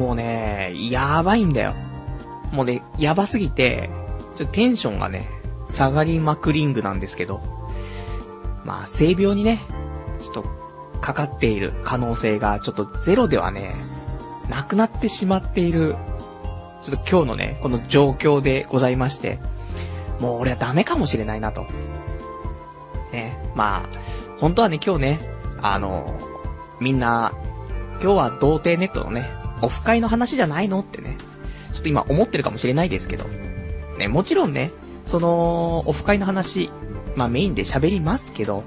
もうね、やばいんだよ。もうね、やばすぎて、ちょっとテンションがね、下がりまくりングなんですけど、まあ、性病にね、ちょっと、かかっている可能性がちょっとゼロではね、なくなってしまっている、ちょっと今日のね、この状況でございまして、もう俺はダメかもしれないなと。ね、まあ、本当はね、今日ね、あの、みんな、今日は童貞ネットのね、オフ会の話じゃないの？ってね、ちょっと今思ってるかもしれないですけど、ね、もちろんね、その、オフ会の話、まあメインで喋りますけど、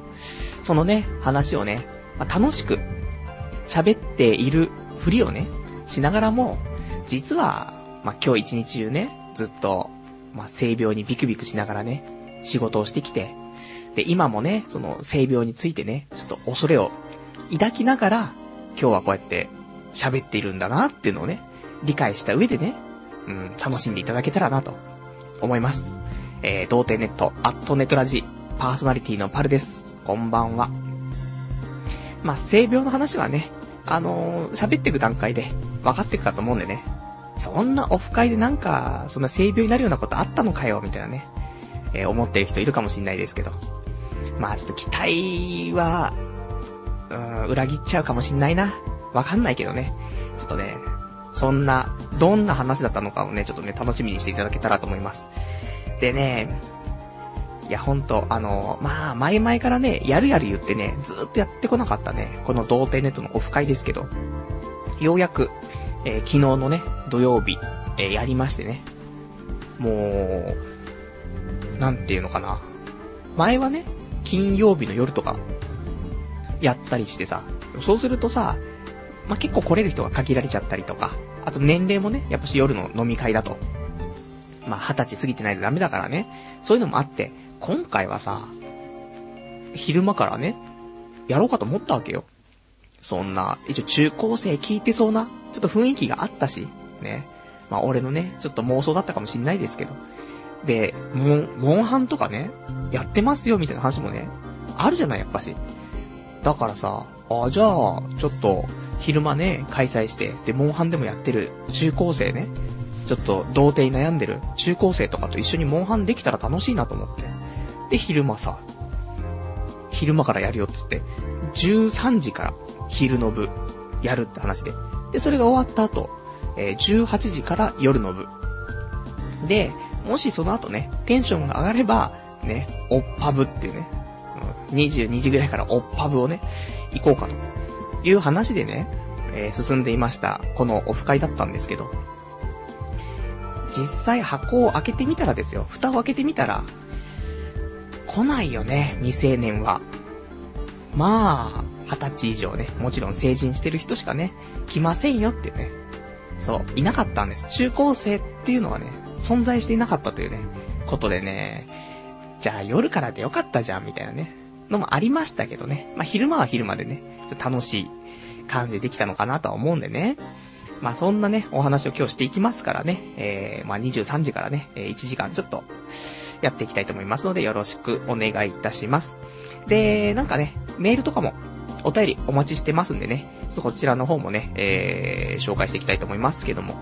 そのね、話をね、まあ、楽しく喋っているふりをね、しながらも、実は、まあ今日一日中ね、ずっと、まあ性病にビクビクしながらね、仕事をしてきて、で、今もね、その性病についてね、ちょっと恐れを抱きながら、今日はこうやって喋っているんだなっていうのをね、理解した上でね、うん、楽しんでいただけたらなと思います。えー、童貞ネット、アットネトラジ、パーソナリティのパルです。こんばんは。まあ、性病の話はね、あのー、喋っていく段階で分かっていくかと思うんでね。そんなオフ会でなんか、そんな性病になるようなことあったのかよ、みたいなね、えー、思ってる人いるかもしんないですけど。まあ、ちょっと期待は、うん、裏切っちゃうかもしんないな。わかんないけどね。ちょっとね、そんな、どんな話だったのかをね、ちょっとね、楽しみにしていただけたらと思います。でね、いやほんと、あの、まあ、前々からね、やるやる言ってね、ずーっとやってこなかったね、この童貞ネットのオフ会ですけど、ようやく、えー、昨日のね、土曜日、えー、やりましてね、もう、なんていうのかな。前はね、金曜日の夜とか、やったりしてさ、そうするとさ、まあ、結構来れる人が限られちゃったりとか、あと年齢もね、やっぱし夜の飲み会だと、まあ、二十歳過ぎてないとダメだからね。そういうのもあって、今回はさ、昼間からね、やろうかと思ったわけよ。そんな、一応中高生聞いてそうな、ちょっと雰囲気があったし、ね。まあ俺のね、ちょっと妄想だったかもしんないですけど。で、モン、モンハンとかね、やってますよみたいな話もね、あるじゃない、やっぱし。だからさ、ああ、じゃあ、ちょっと、昼間ね、開催して、で、モンハンでもやってる中高生ね、ちょっと童貞に悩んでる中高生とかと一緒にモンハンできたら楽しいなと思って。で、昼間さ、昼間からやるよっつって、13時から昼の部やるって話で。で、それが終わった後、えー、18時から夜の部。で、もしその後ね、テンションが上がれば、ね、おっぱぶっていうね、22時ぐらいからおっぱぶをね、行こうかという話でね、えー、進んでいました、このオフ会だったんですけど、実際箱を開けてみたらですよ。蓋を開けてみたら、来ないよね、未成年は。まあ、二十歳以上ね、もちろん成人してる人しかね、来ませんよっていうね。そう、いなかったんです。中高生っていうのはね、存在していなかったというね、ことでね、じゃあ夜からでよかったじゃん、みたいなね、のもありましたけどね。まあ昼間は昼間でね、楽しい感じでできたのかなとは思うんでね。まあそんなね、お話を今日していきますからね、えー、まあ23時からね、1時間ちょっとやっていきたいと思いますのでよろしくお願いいたします。で、なんかね、メールとかもお便りお待ちしてますんでね、ちょっとこちらの方もね、えー、紹介していきたいと思いますけども。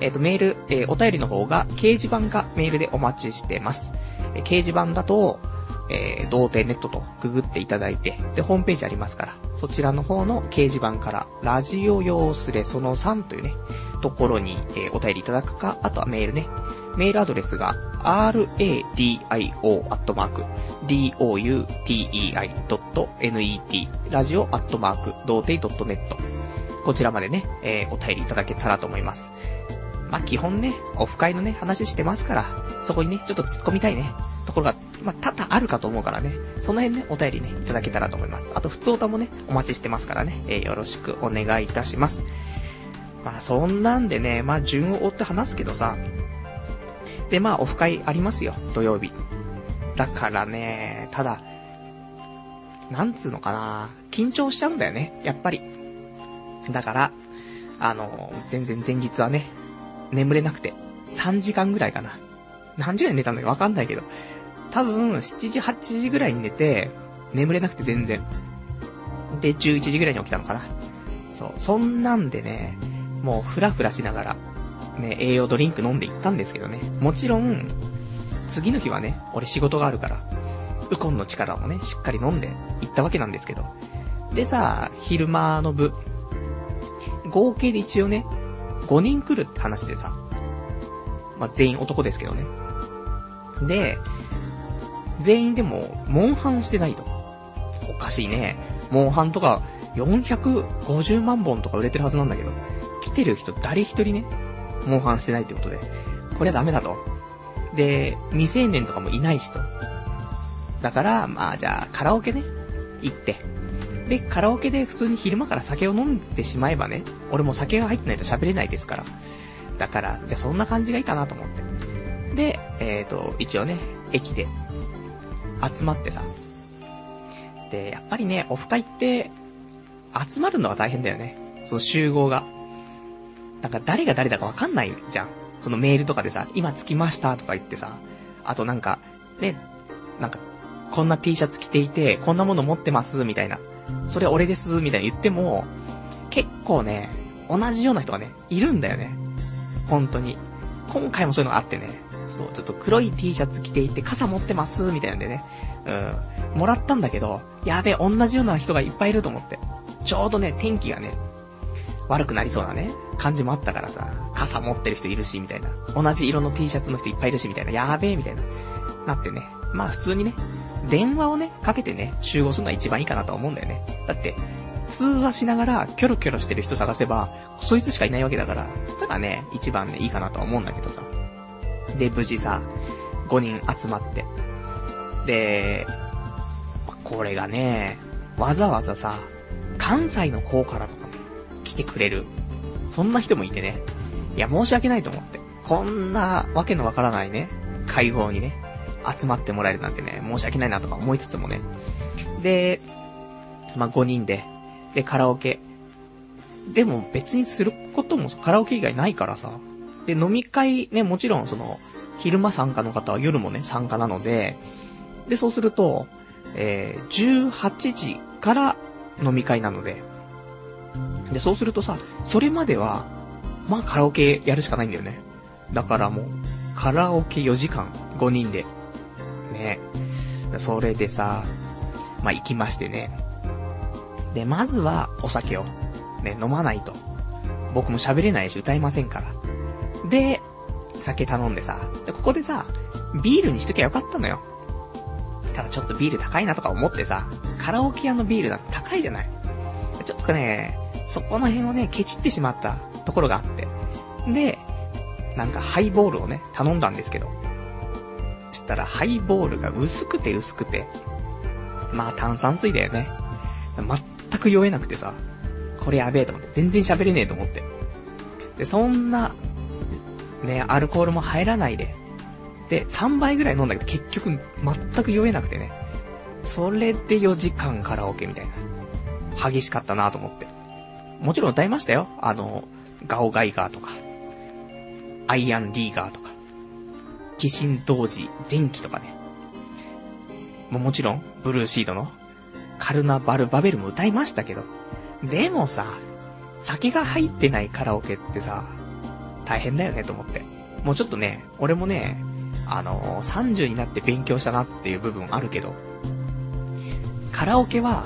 えっ、ー、と、メール、えー、お便りの方が、掲示板かメールでお待ちしてます。えー、掲示板だと、えー、童貞ネットとググっていただいて、で、ホームページありますから、そちらの方の掲示板から、ラジオ用スレその3というね、ところに、えー、お便りいただくか、あとはメールね。メールアドレスが、radio.doutei.net、ラジオアットマーク、童貞 .net。こちらまでね、えー、お便りいただけたらと思います。まあ、基本ね、オフ会のね、話してますから、そこにね、ちょっと突っ込みたいね、ところが、まあ、多々あるかと思うからね、その辺ね、お便りね、いただけたらと思います。あと、普通歌もね、お待ちしてますからね、えー、よろしくお願いいたします。まあ、そんなんでね、まあ、順を追って話すけどさ、で、まあ、オフ会ありますよ、土曜日。だからね、ただ、なんつうのかな、緊張しちゃうんだよね、やっぱり。だから、あの、全然前日はね、眠れなくて、3時間ぐらいかな。何時ぐらい寝たんだかわかんないけど。多分、7時、8時ぐらいに寝て、眠れなくて全然。で、11時ぐらいに起きたのかな。そう、そんなんでね、もうふらふらしながら、ね、栄養ドリンク飲んで行ったんですけどね。もちろん、次の日はね、俺仕事があるから、ウコンの力もね、しっかり飲んで行ったわけなんですけど。でさ、昼間の部、合計で一応ね、5人来るって話でさ、まあ、全員男ですけどね。で、全員でも、モンハンしてないと。おかしいね。モンハンとか、450万本とか売れてるはずなんだけど、来てる人誰一人ね、モンハンしてないってことで、これはダメだと。で、未成年とかもいないしと。だから、まあじゃあ、カラオケね、行って。で、カラオケで普通に昼間から酒を飲んでしまえばね、俺も酒が入ってないと喋れないですから。だから、じゃあそんな感じがいいかなと思って。で、えっ、ー、と、一応ね、駅で、集まってさ。で、やっぱりね、オフ会って、集まるのが大変だよね。その集合が。なんか誰が誰だかわかんないじゃん。そのメールとかでさ、今着きましたとか言ってさ、あとなんか、ね、なんか、こんな T シャツ着ていて、こんなもの持ってます、みたいな。それ俺です、みたいな言っても、結構ね、同じような人がね、いるんだよね。本当に。今回もそういうのがあってね、そう、ちょっと黒い T シャツ着ていて、傘持ってます、みたいなんでね、うん、もらったんだけど、やべえ、同じような人がいっぱいいると思って。ちょうどね、天気がね、悪くなりそうなね、感じもあったからさ、傘持ってる人いるし、みたいな。同じ色の T シャツの人いっぱいいるし、みたいな。やーべえ、みたいな。なってね。まあ普通にね、電話をね、かけてね、集合するのが一番いいかなと思うんだよね。だって、通話しながら、キョロキョロしてる人探せば、そいつしかいないわけだから、そしたらね、一番ね、いいかなと思うんだけどさ。で、無事さ、5人集まって。で、これがね、わざわざさ、関西の方からとか来てくれる。そんな人もいてね。いや、申し訳ないと思って。こんなわけのわからないね、会合にね、集まってもらえるなんてね、申し訳ないなとか思いつつもね。で、まあ、5人で、で、カラオケ。でも別にすることもカラオケ以外ないからさ。で、飲み会ね、もちろんその、昼間参加の方は夜もね、参加なので、で、そうすると、えー、18時から飲み会なので、で、そうするとさ、それまでは、まあカラオケやるしかないんだよね。だからもう、カラオケ4時間、5人で。ね。それでさ、まあ行きましてね。で、まずはお酒を、ね、飲まないと。僕も喋れないし歌えませんから。で、酒頼んでさ、で、ここでさ、ビールにしときゃよかったのよ。ただちょっとビール高いなとか思ってさ、カラオケ屋のビールだって高いじゃない。ちょっとね、そこの辺をね、ケチってしまったところがあって。で、なんかハイボールをね、頼んだんですけど。したらハイボールが薄くて薄くて。まあ炭酸水だよね。全く酔えなくてさ。これやべえと思って。全然喋れねえと思って。で、そんな、ね、アルコールも入らないで。で、3杯ぐらい飲んだけど結局全く酔えなくてね。それで4時間カラオケみたいな。激しかったなと思って。もちろん歌いましたよ。あの、ガオガイガーとか、アイアンリーガーとか、キシン同時前期とかね。ももちろん、ブルーシードのカルナバルバベルも歌いましたけど、でもさ、酒が入ってないカラオケってさ、大変だよねと思って。もうちょっとね、俺もね、あのー、30になって勉強したなっていう部分あるけど、カラオケは、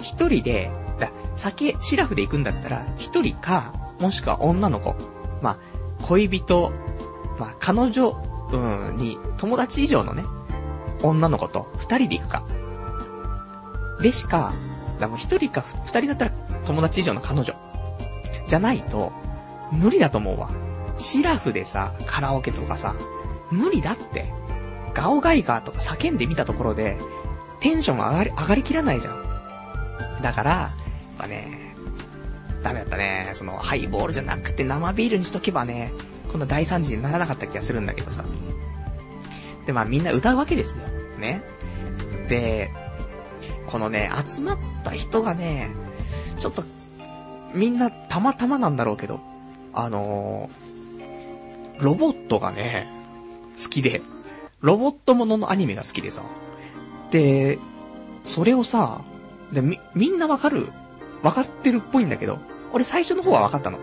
一人で、だ酒、シラフで行くんだったら、一人か、もしくは女の子。まあ、恋人、まあ、彼女、うん、に、友達以上のね、女の子と二人で行くか。でしか、だも一人か二人だったら友達以上の彼女。じゃないと、無理だと思うわ。シラフでさ、カラオケとかさ、無理だって。ガオガイガーとか叫んでみたところで、テンション上がり、上がりきらないじゃん。だから、やっぱね、ダメだったね。その、ハイボールじゃなくて生ビールにしとけばね、こんな大惨事にならなかった気がするんだけどさ。で、まあみんな歌うわけですよ。ね。で、このね、集まった人がね、ちょっと、みんなたまたまなんだろうけど、あのー、ロボットがね、好きで、ロボットもののアニメが好きでさ。で、それをさ、で、み、みんなわかる？わかってるっぽいんだけど、俺最初の方はわかったの。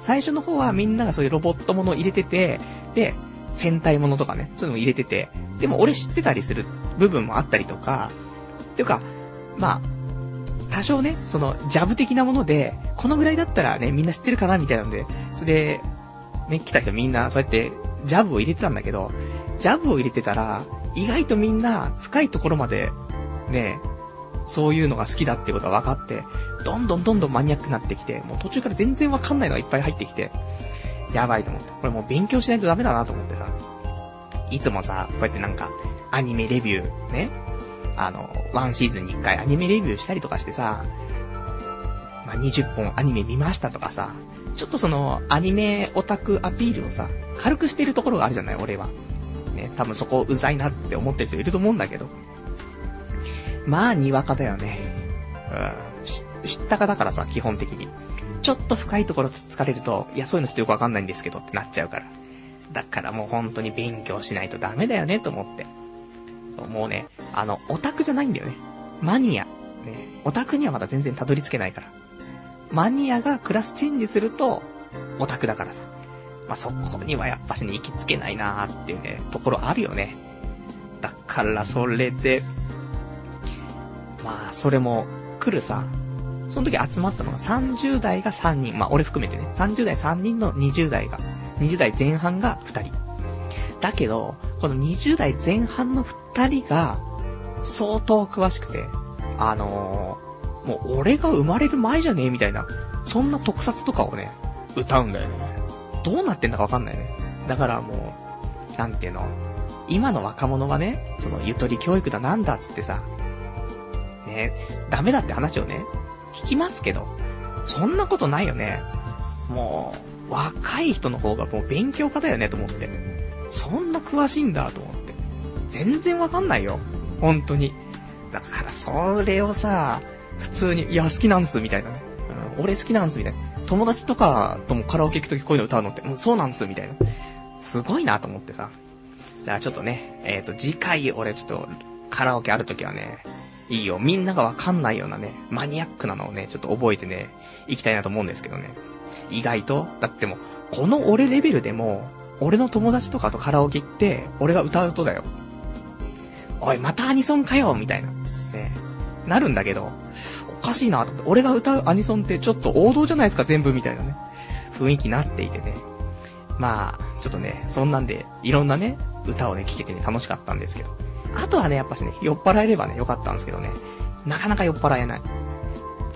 最初の方はみんながそういうロボットものを入れてて、で、戦隊ものとかね、そういうのも入れてて、でも俺知ってたりする部分もあったりとか、っていうか、まあ、多少ね、その、ジャブ的なもので、このぐらいだったらね、みんな知ってるかなみたいなので、それで、ね、来た人みんな、そうやって、ジャブを入れてたんだけど、ジャブを入れてたら、意外とみんな、深いところまで、ね、そういうのが好きだってことが分かって、どんどんどんどんマニアックになってきて、もう途中から全然わかんないのがいっぱい入ってきて、やばいと思って。これもう勉強しないとダメだなと思ってさ。いつもさ、こうやってなんか、アニメレビュー、ね。あの、ワンシーズンに一回アニメレビューしたりとかしてさ、まあ、20本アニメ見ましたとかさ、ちょっとその、アニメオタクアピールをさ、軽くしてるところがあるじゃない、俺は。ね、多分そこうざいなって思ってる人いると思うんだけど。まあ、にわかだよね。うん。知ったかだからさ、基本的に。ちょっと深いところつつかれると、いや、そういうのちょっとよくわかんないんですけどってなっちゃうから。だからもう本当に勉強しないとダメだよね、と思って。そう、もうね、あの、オタクじゃないんだよね。マニア。ね、オタクにはまだ全然たどり着けないから。マニアがクラスチェンジすると、オタクだからさ。まあ、そこにはやっぱしね、行きつけないなーっていうね、ところあるよね。だからそれで、まあ、それも来るさ、その時集まったのが30代が3人。まあ、俺含めてね。30代3人の20代が、20代前半が2人。だけど、この20代前半の2人が、相当詳しくて、あのー、もう俺が生まれる前じゃねえみたいな、そんな特撮とかをね、歌うんだよね。どうなってんだかわかんないね。だからもう、なんていうの、今の若者はね、そのゆとり教育だなんだっつってさ、ね、ダメだって話をね、聞きますけど、そんなことないよね。もう、若い人の方がもう勉強家だよねと思って。そんな詳しいんだと思って。全然わかんないよ。本当に。だからそれをさ、普通に、いや、好きなんす、みたいなね。うん、俺好きなんす、みたいな。友達とかともカラオケ行くときこういうの歌うのって、うん、そうなんす、みたいな。すごいなと思ってさ。だからちょっとね、えっ、ー、と、次回俺ちょっと、カラオケあるときはね、いいよ。みんながわかんないようなね、マニアックなのをね、ちょっと覚えてね、行きたいなと思うんですけどね。意外と、だってもうこの俺レベルでも、俺の友達とかとカラオケ行って、俺が歌うとだよ。おい、またアニソンかよみたいな。ね。なるんだけど、おかしいなと思って、俺が歌うアニソンってちょっと王道じゃないですか、全部みたいなね。雰囲気になっていてね。まあ、ちょっとね、そんなんで、いろんなね、歌をね、聴けてね、楽しかったんですけど。あとはね、やっぱしね、酔っ払えればね、よかったんですけどね。なかなか酔っ払えない。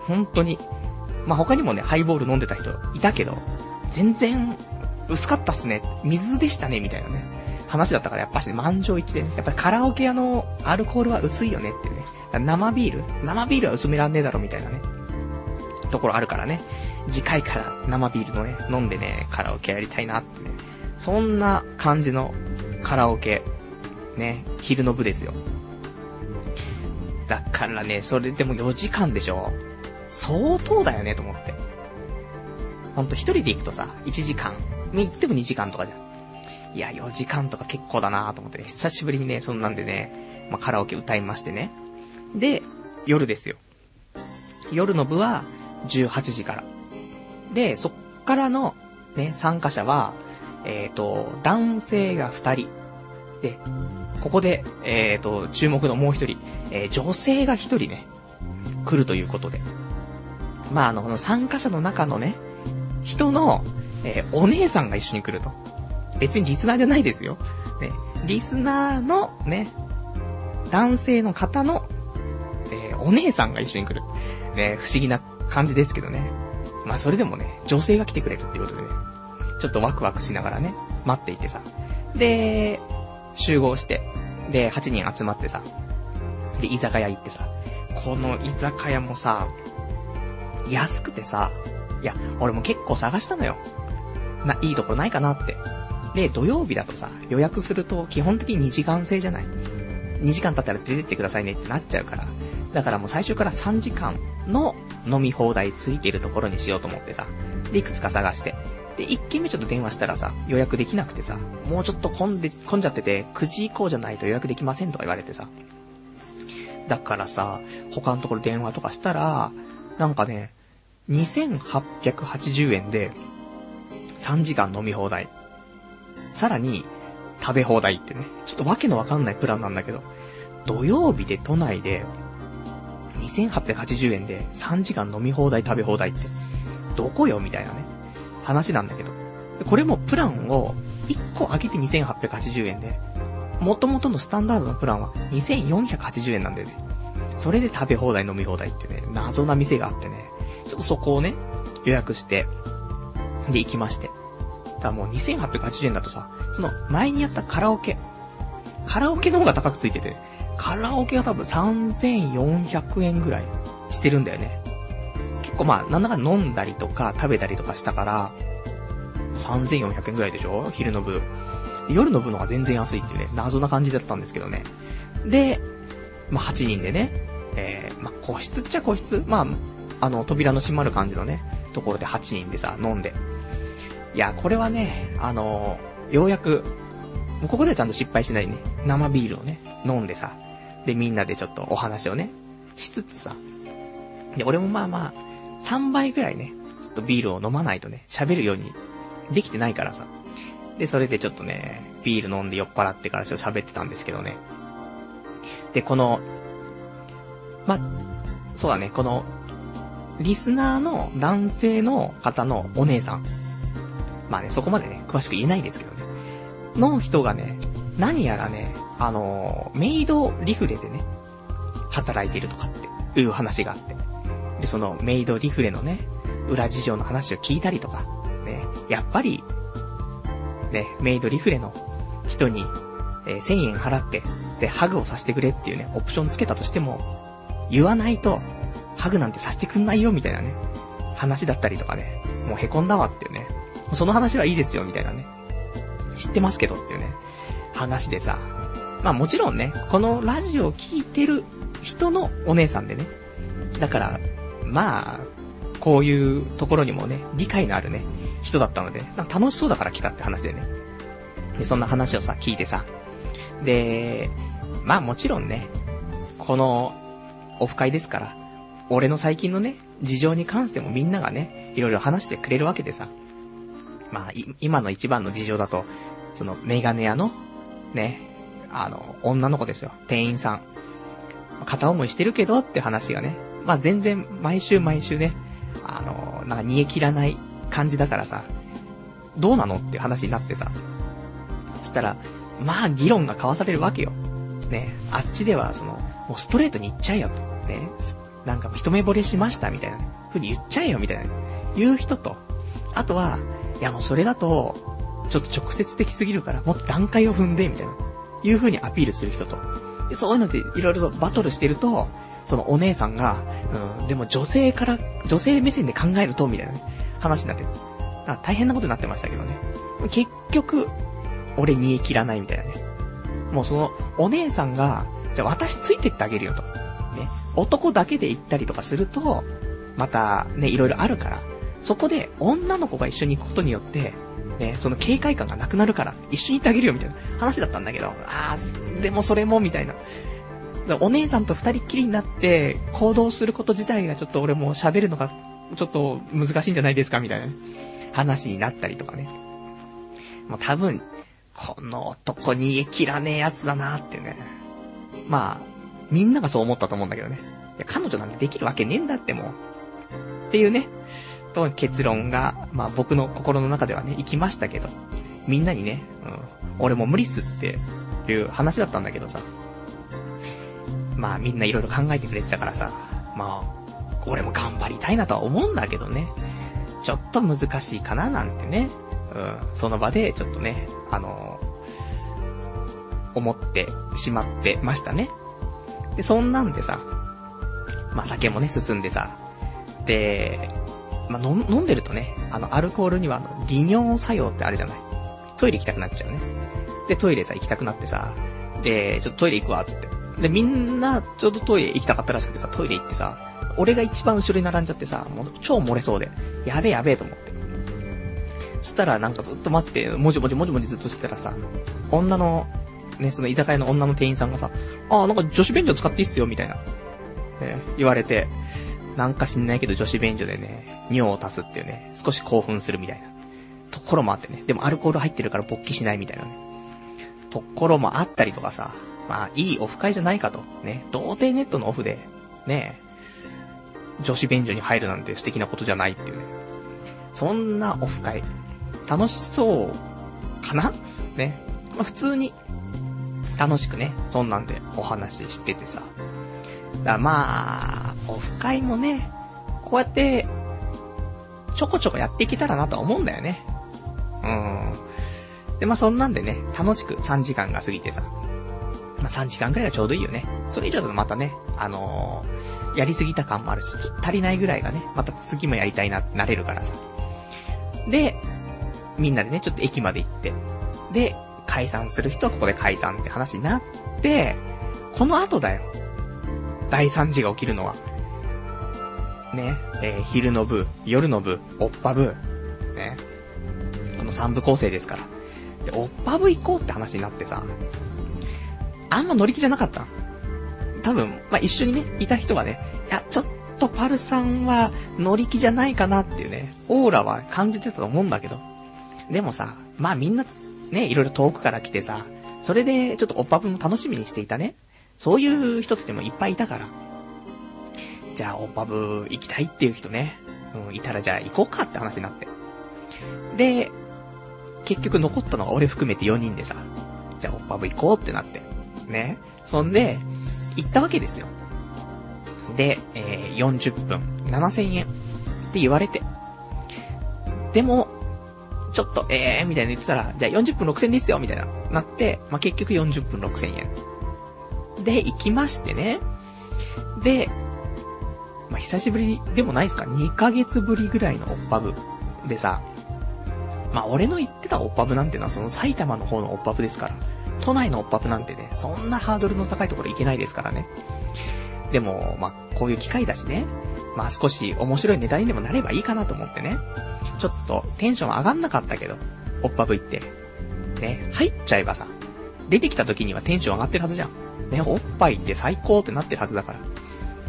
本当に。まあ、他にもね、ハイボール飲んでた人いたけど、全然、薄かったっすね。水でしたね、みたいなね。話だったから、やっぱしね、満場一致で、やっぱりカラオケ屋のアルコールは薄いよねっていうね。生ビール生ビールは薄めらんねえだろ、みたいなね。ところあるからね。次回から生ビールのね、飲んでね、カラオケやりたいなってね。そんな感じのカラオケね、昼の部ですよ。だからね、それでも4時間でしょ相当だよね、と思って。ほんと一人で行くとさ、1時間。に行っても2時間とかじゃん。いや、4時間とか結構だなと思ってね、久しぶりにね、そんなんでね、まあ、カラオケ歌いましてね。で、夜ですよ。夜の部は18時から。で、そっからのね、参加者は、えっ、ー、と、男性が2人。で、ここで、えっ、ー、と、注目のもう一人、えー、女性が一人ね、来るということで。まあ、あの、この参加者の中のね、人の、えー、お姉さんが一緒に来ると。別にリスナーじゃないですよ。ね、リスナーのね、男性の方の、えー、お姉さんが一緒に来る。ね、不思議な感じですけどね。まあそれでもね、女性が来てくれるっていうことでね、ちょっとワクワクしながらね、待っていてさ。で、集合して、で、8人集まってさ、で、居酒屋行ってさ、この居酒屋もさ、安くてさ、いや、俺も結構探したのよ。な、いいところないかなって。で、土曜日だとさ、予約すると基本的に2時間制じゃない ?2 時間経ったら出てってくださいねってなっちゃうから。だからもう最初から3時間の飲み放題ついてるところにしようと思ってさ。で、いくつか探して。で、1件目ちょっと電話したらさ、予約できなくてさ、もうちょっと混んで、混んじゃってて、9時以降じゃないと予約できませんとか言われてさ。だからさ、他のところ電話とかしたら、なんかね、2880円で、3時間飲み放題。さらに、食べ放題ってね、ちょっとわけのわかんないプランなんだけど、土曜日で都内で、2880円で3時間飲み放題食べ放題って、どこよみたいなね、話なんだけど。これもプランを1個上げて2880円で、元々のスタンダードなプランは2480円なんだよね。それで食べ放題飲み放題ってね、謎な店があってね、ちょっとそこをね、予約して、で行きまして。だからもう2880円だとさ、その前にやったカラオケ。カラオケの方が高くついてて、カラオケは多分3400円ぐらいしてるんだよね。結構まあ、なんだか飲んだりとか食べたりとかしたから、3400円ぐらいでしょ？昼の部。夜の部のが全然安いっていうね、謎な感じだったんですけどね。で、まあ、8人でね、えー、まあ、個室っちゃ個室まあ、あの、扉の閉まる感じのね、ところで8人でさ、飲んで。いや、これはね、あのようやく、もうここではちゃんと失敗しないね、生ビールをね、飲んでさ、で、みんなでちょっとお話をね、しつつさ、で、俺もまあまあ、3倍ぐらいね、ちょっとビールを飲まないとね、喋るようにできてないからさ。で、それでちょっとね、ビール飲んで酔っ払ってからちょっと喋ってたんですけどね。で、この、ま、そうだね、この、リスナーの男性の方のお姉さん。まあね、そこまでね、詳しく言えないですけどね。の人がね、何やらね、あの、メイドリフレでね、働いてるとかっていう話があって。で、そのメイドリフレのね、裏事情の話を聞いたりとか、ね、やっぱり、ね、メイドリフレの人に、えー、1000円払って、で、ハグをさせてくれっていうね、オプションつけたとしても、言わないと、ハグなんてさせてくんないよ、みたいなね、話だったりとかね、もう凹んだわっていうね、その話はいいですよ、みたいなね、知ってますけどっていうね、話でさ、まあもちろんね、このラジオを聴いてる人のお姉さんでね、だから、まあ、こういうところにもね、理解のあるね、人だったので、楽しそうだから来たって話でね。で、そんな話をさ、聞いてさ。で、まあもちろんね、この、オフ会ですから、俺の最近のね、事情に関してもみんながね、いろいろ話してくれるわけでさ。まあ、今の一番の事情だと、その、メガネ屋の、ね、あの、女の子ですよ。店員さん。片思いしてるけどって話がね。まあ全然、毎週毎週ね、あの、なんか煮え切らない感じだからさ、どうなのって話になってさ。そしたら、まあ議論が交わされるわけよ。ね、あっちではその、もうストレートに言っちゃえよと。ね、なんか一目惚れしましたみたいな、ね、ふうに言っちゃえよみたいな、言う人と、あとは、いやもうそれだと、ちょっと直接的すぎるから、もっと段階を踏んで、みたいな、いう風にアピールする人と。でそういうのでいろいろとバトルしてると、そのお姉さんが、うん、でも女性から、女性目線で考えると、みたいなね、話になってる。大変なことになってましたけどね。結局、俺煮え切らないみたいなね。もうその、お姉さんが、じゃあ私ついてってあげるよと。ね。男だけで行ったりとかすると、また、ね、いろいろあるから、そこで女の子が一緒に行くことによって、ね、その警戒感がなくなるから、一緒に行ってあげるよみたいな話だったんだけど、あー、でもそれもみたいな。お姉さんと二人っきりになって行動すること自体がちょっと俺も喋るのがちょっと難しいんじゃないですかみたいな話になったりとかね。もう多分、この男逃げ切らねえやつだなってね。まあ、みんながそう思ったと思うんだけどね。いや、彼女なんてできるわけねえんだってもう。っていうね、と結論が、まあ僕の心の中ではね、行きましたけど、みんなにね、うん、俺も無理っすっていう話だったんだけどさ。まあみんないろいろ考えてくれてたからさ、まあ、俺も頑張りたいなとは思うんだけどね。ちょっと難しいかななんてね。うん、その場でちょっとね、あのー、思ってしまってましたね。で、そんなんでさ、まあ酒もね、進んでさ、で、まあ飲んでるとね、あの、アルコールにはあの、利尿作用ってあるじゃない。トイレ行きたくなっちゃうね。で、トイレさ、行きたくなってさ、で、ちょっとトイレ行くわ、つって。で、みんな、ちょうどトイレ行きたかったらしくてさ、トイレ行ってさ、俺が一番後ろに並んじゃってさ、もう超漏れそうで、やべえやべえと思って。そしたらなんかずっと待って、もじもじもじもじずっとしてたらさ、女の、ね、その居酒屋の女の店員さんがさ、ああ、なんか女子便所使っていいっすよ、みたいな。ね、言われて、なんか知んないけど女子便所でね、尿を足すっていうね、少し興奮するみたいな。ところもあってね。でもアルコール入ってるから勃起しないみたいなね。ところもあったりとかさ。まあ、いいオフ会じゃないかと。ね。童貞ネットのオフで、ね女子便所に入るなんて素敵なことじゃないっていうね。そんなオフ会、楽しそうかな？ね。まあ、普通に、楽しくね、そんなんでお話ししててさ。だまあ、オフ会もね、こうやって、ちょこちょこやっていけたらなとは思うんだよね。うん。で、まあそんなんでね、楽しく3時間が過ぎてさ。まあ3時間くらいがちょうどいいよね。それ以上だとまたね、あのー、やりすぎた感もあるし、ちょっと足りないぐらいがね、また次もやりたいなってなれるからさ。で、みんなでね、ちょっと駅まで行って、で、解散する人はここで解散って話になって、この後だよ。第3次が起きるのは。ね、えー、昼の部、夜の部、おっぱ部、ね。この3部構成ですから。で、おっぱ部行こうって話になってさ、あんま乗り気じゃなかった？多分、まあ、一緒にね、いた人がね、いや、ちょっとパルさんは乗り気じゃないかなっていうね、オーラは感じてたと思うんだけど。でもさ、まあみんな、ね、いろいろ遠くから来てさ、それでちょっとおっぱぶも楽しみにしていたね。そういう人たちもいっぱいいたから。じゃあ、オッパブ行きたいっていう人ね、うん、いたらじゃあ行こうかって話になって。で、結局残ったのが俺含めて4人でさ、じゃあオッパブ行こうってなって。ね。そんで、行ったわけですよ。で、えー、40分、7000円って言われて。でも、ちょっと、えー、みたいな言ってたら、じゃあ40分6000ですよ、みたいな、なって、まあ、結局40分6000円。で、行きましてね。で、まあ、久しぶりでもないですか ?2 ヶ月ぶりぐらいのオッパブ。でさ、まあ、俺の言ってたオッパブなんてのはその埼玉の方のオッパブですから。都内のオッパブなんてね、そんなハードルの高いところ行けないですからね。でも、まあ、こういう機会だしね。まあ、少し面白いネタにでもなればいいかなと思ってね。ちょっとテンション上がんなかったけど、オッパブ行って。ね、入っちゃえばさ、出てきた時にはテンション上がってるはずじゃん。ね、おっぱいって最高ってなってるはずだから。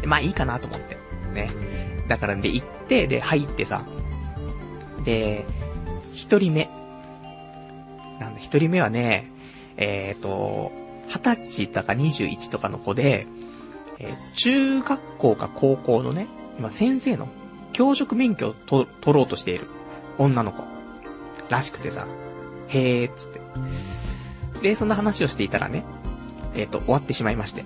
まあいいかなと思って。ね。だからで、行って、で、入ってさ。で、一人目。なんだ、一人目はね、えっ、ー、と、二十歳とか二十一とかの子で、えー、中学校か高校のね、今先生の教職免許を取ろうとしている女の子らしくてさ、へーっつって。で、そんな話をしていたらね、えっ、ー、と、終わってしまいまして。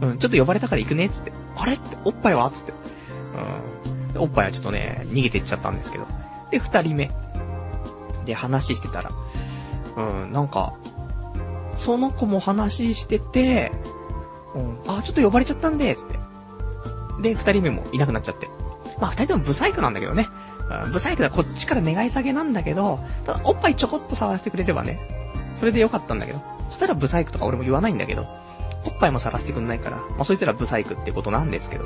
うん、ちょっと呼ばれたから行くねっ、つって。あれって、おっぱいはつって。うん。おっぱいはちょっとね、逃げてっちゃったんですけど。で、二人目。で、話してたら。うん、なんか、その子も話してて、うん、あ、ちょっと呼ばれちゃったんで、つって。で、二人目もいなくなっちゃって。まあ、二人ともブサイクなんだけどね。ブサイクだこっちから願い下げなんだけど、ただ、おっぱいちょこっと触らせてくれればね、それでよかったんだけど。そしたらブサイクとか俺も言わないんだけど、おっぱいも探してくんないから、まあそいつらブサイクってことなんですけど。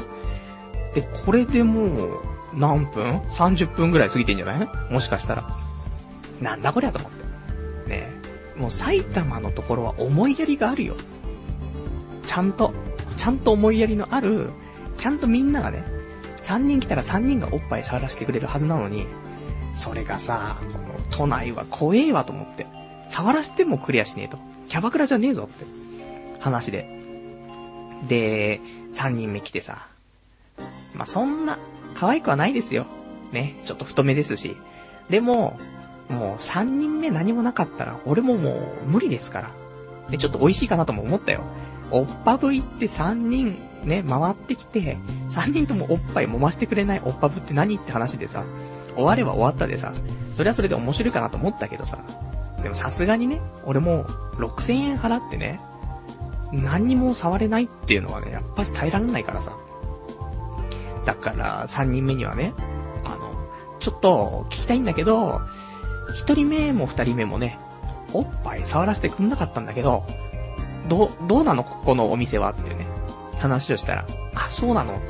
で、これでもう、何分 ?30 分ぐらい過ぎてんじゃない？もしかしたら。なんだこりゃと思って。ねえもう埼玉のところは思いやりがあるよ。ちゃんと、ちゃんと思いやりのある、ちゃんとみんながね、3人来たら3人がおっぱい触らせてくれるはずなのに、それがさ、都内は怖えわと思って。触らせてもクリアしねえと。キャバクラじゃねえぞって。話で。で、3人目来てさ。まあ、そんな、可愛くはないですよ。ね。ちょっと太めですし。でも、もう3人目何もなかったら、俺ももう無理ですから。で、ちょっと美味しいかなとも思ったよ。おっぱぶいって3人ね、回ってきて、3人ともおっぱい揉ましてくれないおっぱぶって何って話でさ、終われば終わったでさ、それはそれで面白いかなと思ったけどさ、でもさすがにね、俺も6000円払ってね、何にも触れないっていうのはね、やっぱり耐えられないからさ。だから、3人目にはね、あの、ちょっと聞きたいんだけど、1人目も2人目もね、おっぱい触らせてくんなかったんだけど、ど、どうなの？ここのお店はっていうね、話をしたら、あ、そうなの？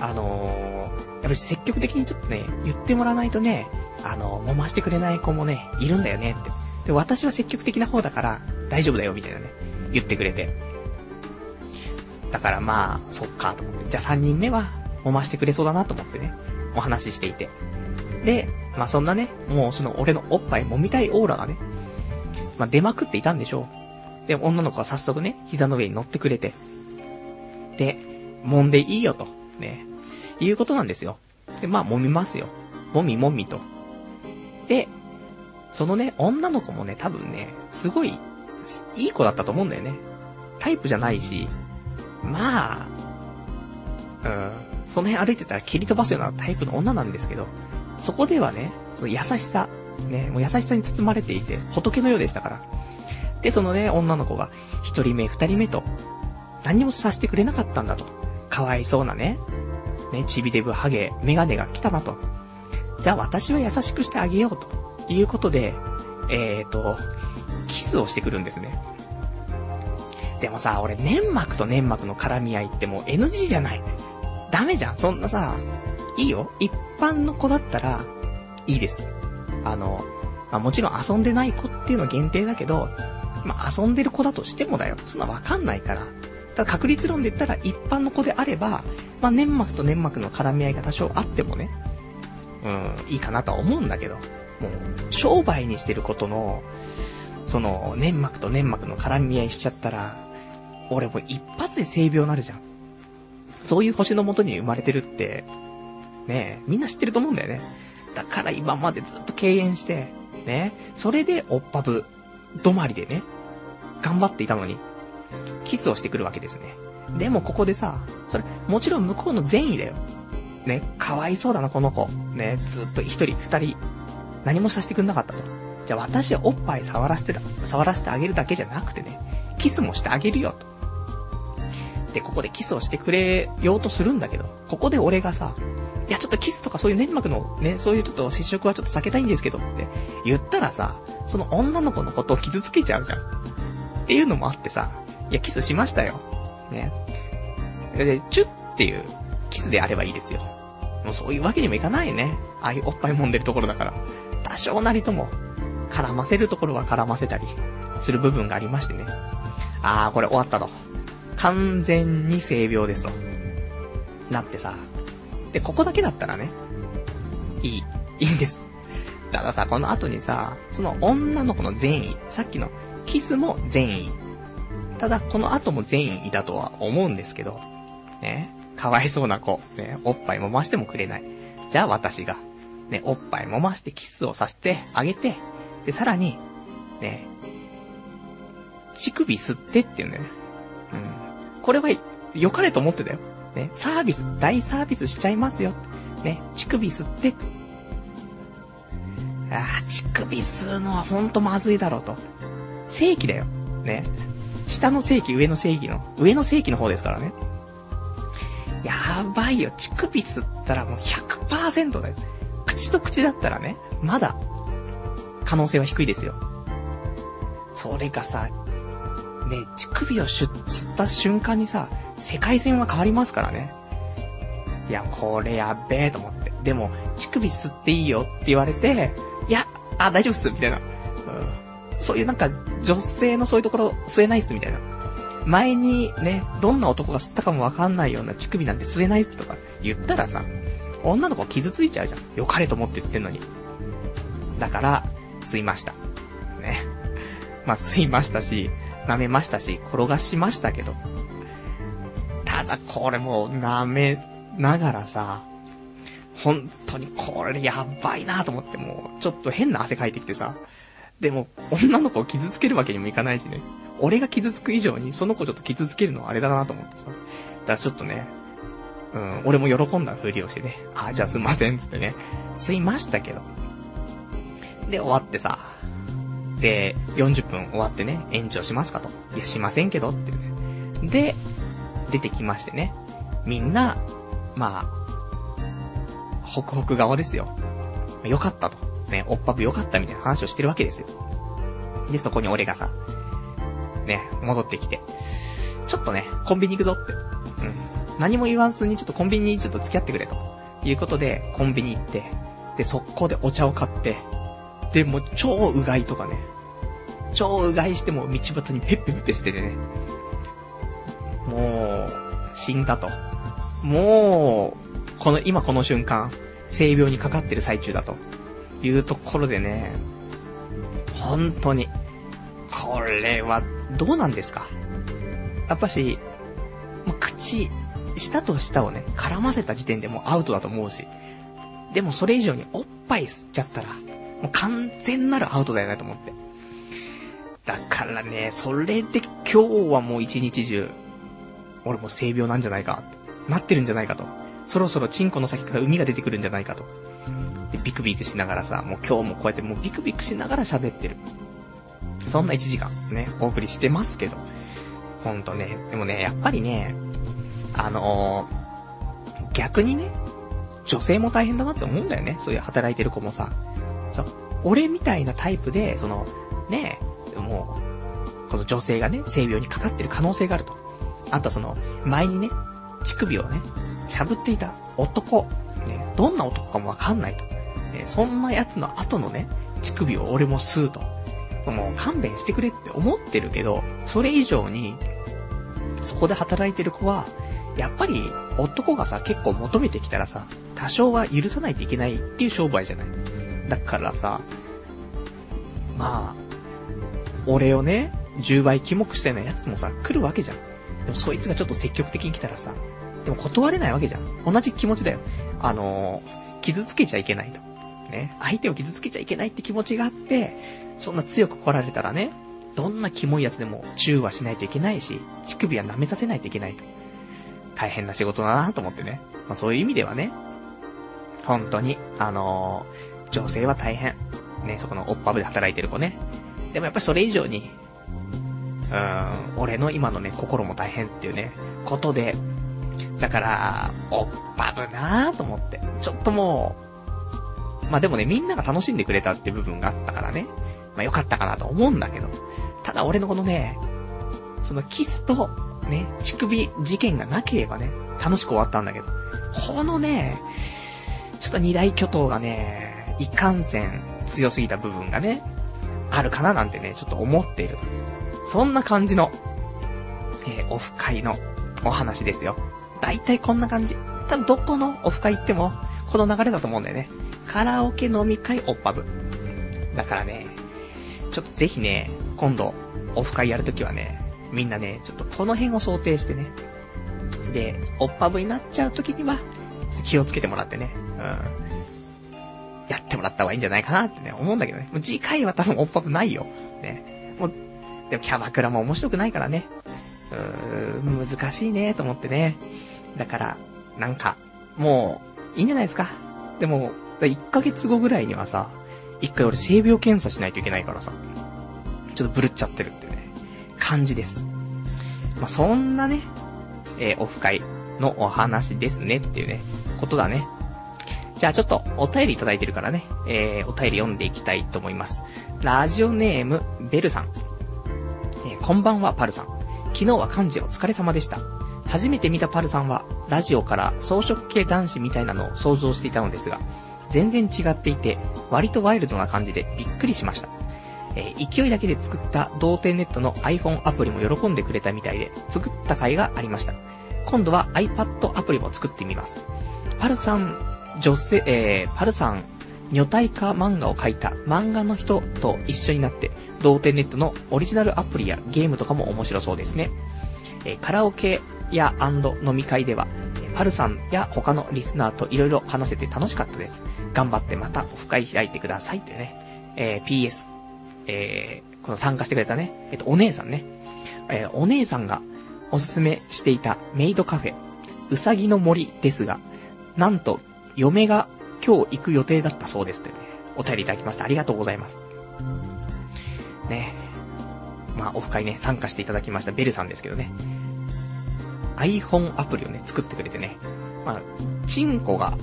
あのー、やっぱり積極的にちょっとね、言ってもらわないとね、あの、揉ましてくれない子もね、いるんだよねって。で、私は積極的な方だから、大丈夫だよ、みたいなね、言ってくれて。だからまあ、そっか、と思って。じゃあ3人目は、揉ましてくれそうだなと思ってね、お話ししていて。で、まあそんなね、もうその俺のおっぱい揉みたいオーラがね、まあ出まくっていたんでしょう。で、女の子は早速ね、膝の上に乗ってくれて、で、揉んでいいよと、ね、いうことなんですよ。で、まあ揉みますよ。揉み揉みと。で、そのね、女の子もね、多分ね、すごい、いい子だったと思うんだよね。タイプじゃないし、まあ、うん、その辺歩いてたら蹴り飛ばすようなタイプの女なんですけど、そこではね、その優しさ、ね、もう優しさに包まれていて、仏のようでしたから。で、そのね、女の子が、一人目、二人目と、何もさせてくれなかったんだと。かわいそうなね、ね、ちびデブハゲ、メガネが来たなと。じゃあ私は優しくしてあげようということで、えーと、キスをしてくるんですね。でもさ、俺粘膜と粘膜の絡み合いってもう NG じゃない。ダメじゃん。そんなさ、いいよ。一般の子だったら、いいです。あの、まあ、もちろん遊んでない子っていうのは限定だけど、まあ、遊んでる子だとしてもだよ。そんなわかんないから。ただ確率論で言ったら一般の子であれば、まあ、粘膜と粘膜の絡み合いが多少あってもね、うん、いいかなとは思うんだけど、もう、商売にしてることの、その、粘膜と粘膜の絡み合いしちゃったら、俺も一発で性病なるじゃん。そういう星のもとに生まれてるって、ねみんな知ってると思うんだよね。だから今までずっと敬遠して、ね、それでおっぱぶ、止まりでね、頑張っていたのに、キスをしてくるわけですね。でもここでさ、それ、もちろん向こうの善意だよ。ね、かわいそうだな、この子。ね、ずっと一人、二人、何もさせてくんなかったと。じゃあ私はおっぱい触らせて、触らせてあげるだけじゃなくてね、キスもしてあげるよ、と。で、ここでキスをしてくれようとするんだけど、ここで俺がさ、いや、ちょっとキスとかそういう粘膜のね、そういうちょっと接触はちょっと避けたいんですけどって言ったらさ、その女の子のことを傷つけちゃうじゃん。っていうのもあってさ、いや、キスしましたよ。ね。で、チュッっていうキスであればいいですよ。もうそういうわけにもいかないね。ああいうおっぱい揉んでるところだから。多少なりとも、絡ませるところは絡ませたり、する部分がありましてね。あー、これ終わったと。完全に性病ですと。なってさ。で、ここだけだったらね、いい、いいんです。たださ、この後にさ、その女の子の善意、さっきのキスも善意。ただ、この後も善意だとは思うんですけど、ね、かわいそうな子、ね、おっぱい揉ましてもくれない。じゃあ私が、ね、おっぱい揉ましてキスをさせてあげて、で、さらに、ね、乳首吸ってって言うんだよね。うん。これは、良かれと思ってたよ。ね、サービス、大サービスしちゃいますよ。ね、乳首吸って、ああ、乳首吸うのはほんとまずいだろうと。正規だよ。ね。下の正規、上の正規の、上の正規の方ですからね。やばいよ。乳首吸ったらもう100%だよ。口と口だったらね、まだ、可能性は低いですよ。それがさ、ね、乳首を吸った瞬間にさ、世界線は変わりますからね。いや、これやっべえと思って。でも、乳首吸っていいよって言われて、いや、あ、大丈夫っす、みたいな。うん。そういうなんか、女性のそういうところ吸えないっす、みたいな。前にね、どんな男が吸ったかもわかんないような乳首なんて吸えないっすとか言ったらさ、女の子傷ついちゃうじゃん。よかれと思って言ってんのに。だから、吸いました。ね。まあ、吸いましたし、舐めましたし、転がしましたけど。ただ、これもう舐めながらさ、本当にこれやばいなと思ってもう、ちょっと変な汗かいてきてさ、でも、女の子を傷つけるわけにもいかないしね。俺が傷つく以上に、その子ちょっと傷つけるのはあれだなと思ってさ。だからちょっとね、うん、俺も喜んだふりをしてね。あ、じゃあすいません、つってね。すいましたけど。で、終わってさ。で、40分終わってね、延長しますかと。いや、しませんけど、っていうね。で、出てきましてね。みんな、まあ、ホクホク顔ですよ。よかったと。ね、おっぱぶ良かったみたいな話をしてるわけですよ。で、そこに俺がさ、ね、戻ってきて、ちょっとね、コンビニ行くぞって。うん。何も言わずにちょっとコンビニにちょっと付き合ってくれと。いうことで、コンビニ行って、で、速攻でお茶を買って、で、も超うがいとかね。超うがいしても道端にペッペペペ捨ててね。もう、死んだと。もう、この、今この瞬間、性病にかかってる最中だと。いうところでね、本当に、これはどうなんですか？やっぱし、口、舌と舌をね、絡ませた時点でもうアウトだと思うし、でもそれ以上におっぱい吸っちゃったら、もう完全なるアウトだよねと思って。だからね、それで今日はもう一日中、俺も性病なんじゃないか、なってるんじゃないかと。そろそろチンコの先から海が出てくるんじゃないかと。で、ビクビクしながらさ、もう今日もこうやってもうビクビクしながら喋ってる。そんな1時間ね、お送りしてますけど。ほんとね、でもね、やっぱりね、あのー、逆にね、女性も大変だなって思うんだよね。そういう働いてる子もさ。そう、俺みたいなタイプで、その、ねもう、この女性がね、性病にかかってる可能性があると。あとその、前にね、乳首をね、しゃぶっていた男、ね、どんな男かもわかんないと。ね、そんな奴の後のね、乳首を俺も吸うと。もう勘弁してくれって思ってるけど、それ以上に、そこで働いてる子は、やっぱり男がさ、結構求めてきたらさ、多少は許さないといけないっていう商売じゃない。だからさ、まあ、俺をね、10倍キモくしたようなやつもさ、来るわけじゃん。でもそいつがちょっと積極的に来たらさ、でも断れないわけじゃん。同じ気持ちだよ。あのー、傷つけちゃいけないと。ね。相手を傷つけちゃいけないって気持ちがあって、そんな強く来られたらね、どんなキモいやつでも中和しないといけないし、乳首は舐めさせないといけないと。大変な仕事だなと思ってね。まあそういう意味ではね、本当に、あのー、女性は大変。ね、そこのオッパブで働いてる子ね。でもやっぱりそれ以上に、うーん、俺の今のね、心も大変っていうね、ことで、だから、おっぱぶなぁと思って。ちょっともう、まあでもね、みんなが楽しんでくれたって部分があったからね、まあよかったかなと思うんだけど、ただ俺のこのね、そのキスと、ね、乳首事件がなければね、楽しく終わったんだけど、このね、ちょっと二大巨頭がね、いかんせん強すぎた部分がね、あるかななんてね、ちょっと思っている。そんな感じの、えー、オフ会のお話ですよ。だいたいこんな感じ。多分どこのオフ会行っても、この流れだと思うんだよね。カラオケ飲み会オッパブ。だからね、ちょっとぜひね、今度、オフ会やるときはね、みんなね、ちょっとこの辺を想定してね。で、オッパブになっちゃうときには、気をつけてもらってね。うん。やってもらった方がいいんじゃないかなってね、思うんだけどね。もう次回は多分オッパブないよ。ね。もう、でもキャバクラも面白くないからね。うーん、難しいね、と思ってね。だから、なんか、もう、いいんじゃないですか。でも、1ヶ月後ぐらいにはさ、一回俺性病検査しないといけないからさ、ちょっとブルっちゃってるっていうね、感じです。まあ、そんなね、えー、オフ会のお話ですねっていうね、ことだね。じゃあちょっとお便りいただいてるからね、えー、お便り読んでいきたいと思います。ラジオネーム、ベルさん。えー、こんばんは、パルさん。昨日は漢字お疲れ様でした。初めて見たパルさんは、ラジオから装飾系男子みたいなのを想像していたのですが、全然違っていて、割とワイルドな感じでびっくりしました。えー、勢いだけで作った同点ネットの iPhone アプリも喜んでくれたみたいで、作った回がありました。今度は iPad アプリも作ってみます。パルさん、女性、えー、パルさん、女体化漫画を描いた漫画の人と一緒になって、同点ネットのオリジナルアプリやゲームとかも面白そうですね。えー、カラオケや飲み会では、パルさんや他のリスナーと色々話せて楽しかったです。頑張ってまたオフ会開いてくださいというね。えー、PS、えー、この参加してくれたね、えっ、と、お姉さんね。えー、お姉さんがおすすめしていたメイドカフェ、うさぎの森ですが、なんと、嫁が今日行く予定だったそうですというね、お便りいただきました。ありがとうございます。ねまあ、オフ会ね、参加していただきましたベルさんですけどね。iPhone アプリをね、作ってくれてね。まあ、チンコが、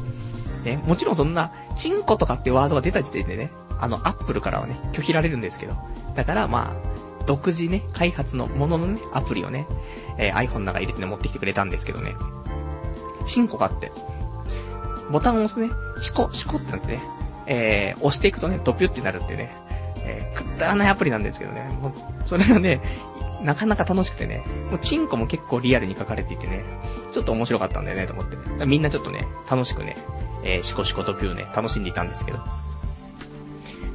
ね、もちろんそんな、チンコとかってワードが出た時点でね、あの、アップルからはね、拒否られるんですけど。だからまあ、独自ね、開発のもののね、アプリをね、えー、iPhone の中に入れてね、持ってきてくれたんですけどね。チンコがあって、ボタンを押すね、シコ、シコってなってね、えー、押していくとね、ドピュってなるっていうね、えー、くったらないアプリなんですけどね、もう、それがね、なかなか楽しくてね、もうチンコも結構リアルに書かれていてね、ちょっと面白かったんだよね、と思って。みんなちょっとね、楽しくね、えー、シコシコとピューね、楽しんでいたんですけど。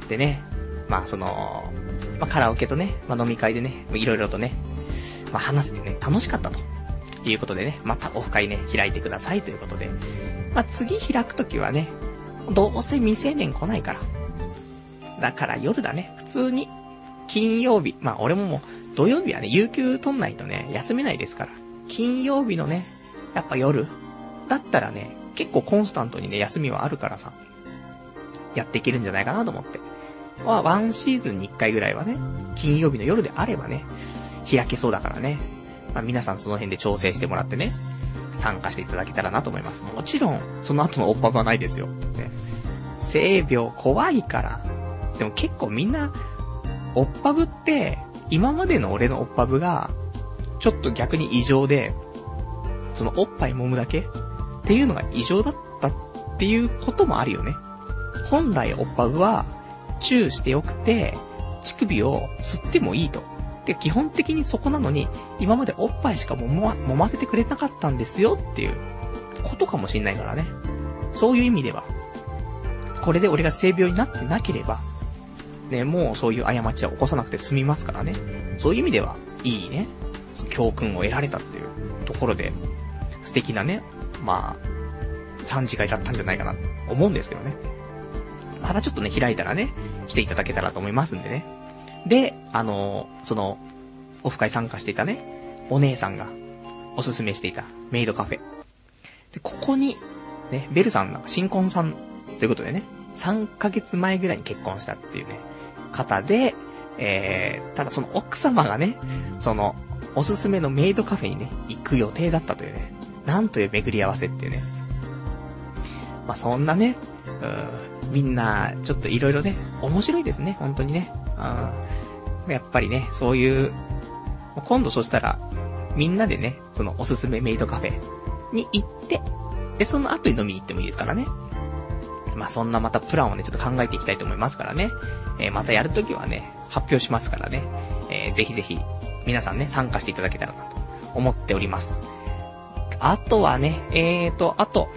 でね、まあその、まあカラオケとね、まあ飲み会でね、いろいろとね、まあ話せてね、楽しかったと。いうことでね、またオフ会ね、開いてくださいということで。まあ次開くときはね、どうせ未成年来ないから。だから夜だね、普通に、金曜日、まあ俺ももう、土曜日はね、有給取んないとね、休めないですから。金曜日のね、やっぱ夜だったらね、結構コンスタントにね、休みはあるからさ、やっていけるんじゃないかなと思って。まあ、ワンシーズンに一回ぐらいはね、金曜日の夜であればね、開けそうだからね。まあ、皆さんその辺で調整してもらってね、参加していただけたらなと思います。もちろん、その後のオッパブはないですよ。ね。性病怖いから。でも結構みんな、オッパブって、今までの俺のオッパブが、ちょっと逆に異常で、そのおっぱい揉むだけっていうのが異常だったっていうこともあるよね。本来おっぱぶは、チューしてよくて、乳首を吸ってもいいと。で、基本的にそこなのに、今までおっぱいしか揉ま、揉ませてくれなかったんですよっていうことかもしんないからね。そういう意味では、これで俺が性病になってなければ、ね、もうそういう過ちは起こさなくて済みますからね。そういう意味では、いいね、教訓を得られたっていうところで、素敵なね、まあ、3次会だったんじゃないかなと、思うんですけどね。またちょっとね、開いたらね、来ていただけたらと思いますんでね。で、あの、その、オフ会参加していたね、お姉さんが、おすすめしていたメイドカフェ。で、ここに、ね、ベルさんが新婚さんということでね、3ヶ月前ぐらいに結婚したっていうね、方で、えー、ただその奥様がね、その、おすすめのメイドカフェにね、行く予定だったというね、なんという巡り合わせっていうね。まあ、そんなね、うん、みんな、ちょっといろいろね、面白いですね、本当にね。うん、やっぱりね、そういう、今度そしたら、みんなでね、そのおすすめメイドカフェに行って、で、その後に飲みに行ってもいいですからね。まあ、そんなまたプランをね、ちょっと考えていきたいと思いますからね。えー、またやるときはね、発表しますからね。えー、ぜひぜひ、皆さんね、参加していただけたらなと思っております。あとはね、えーと、あと、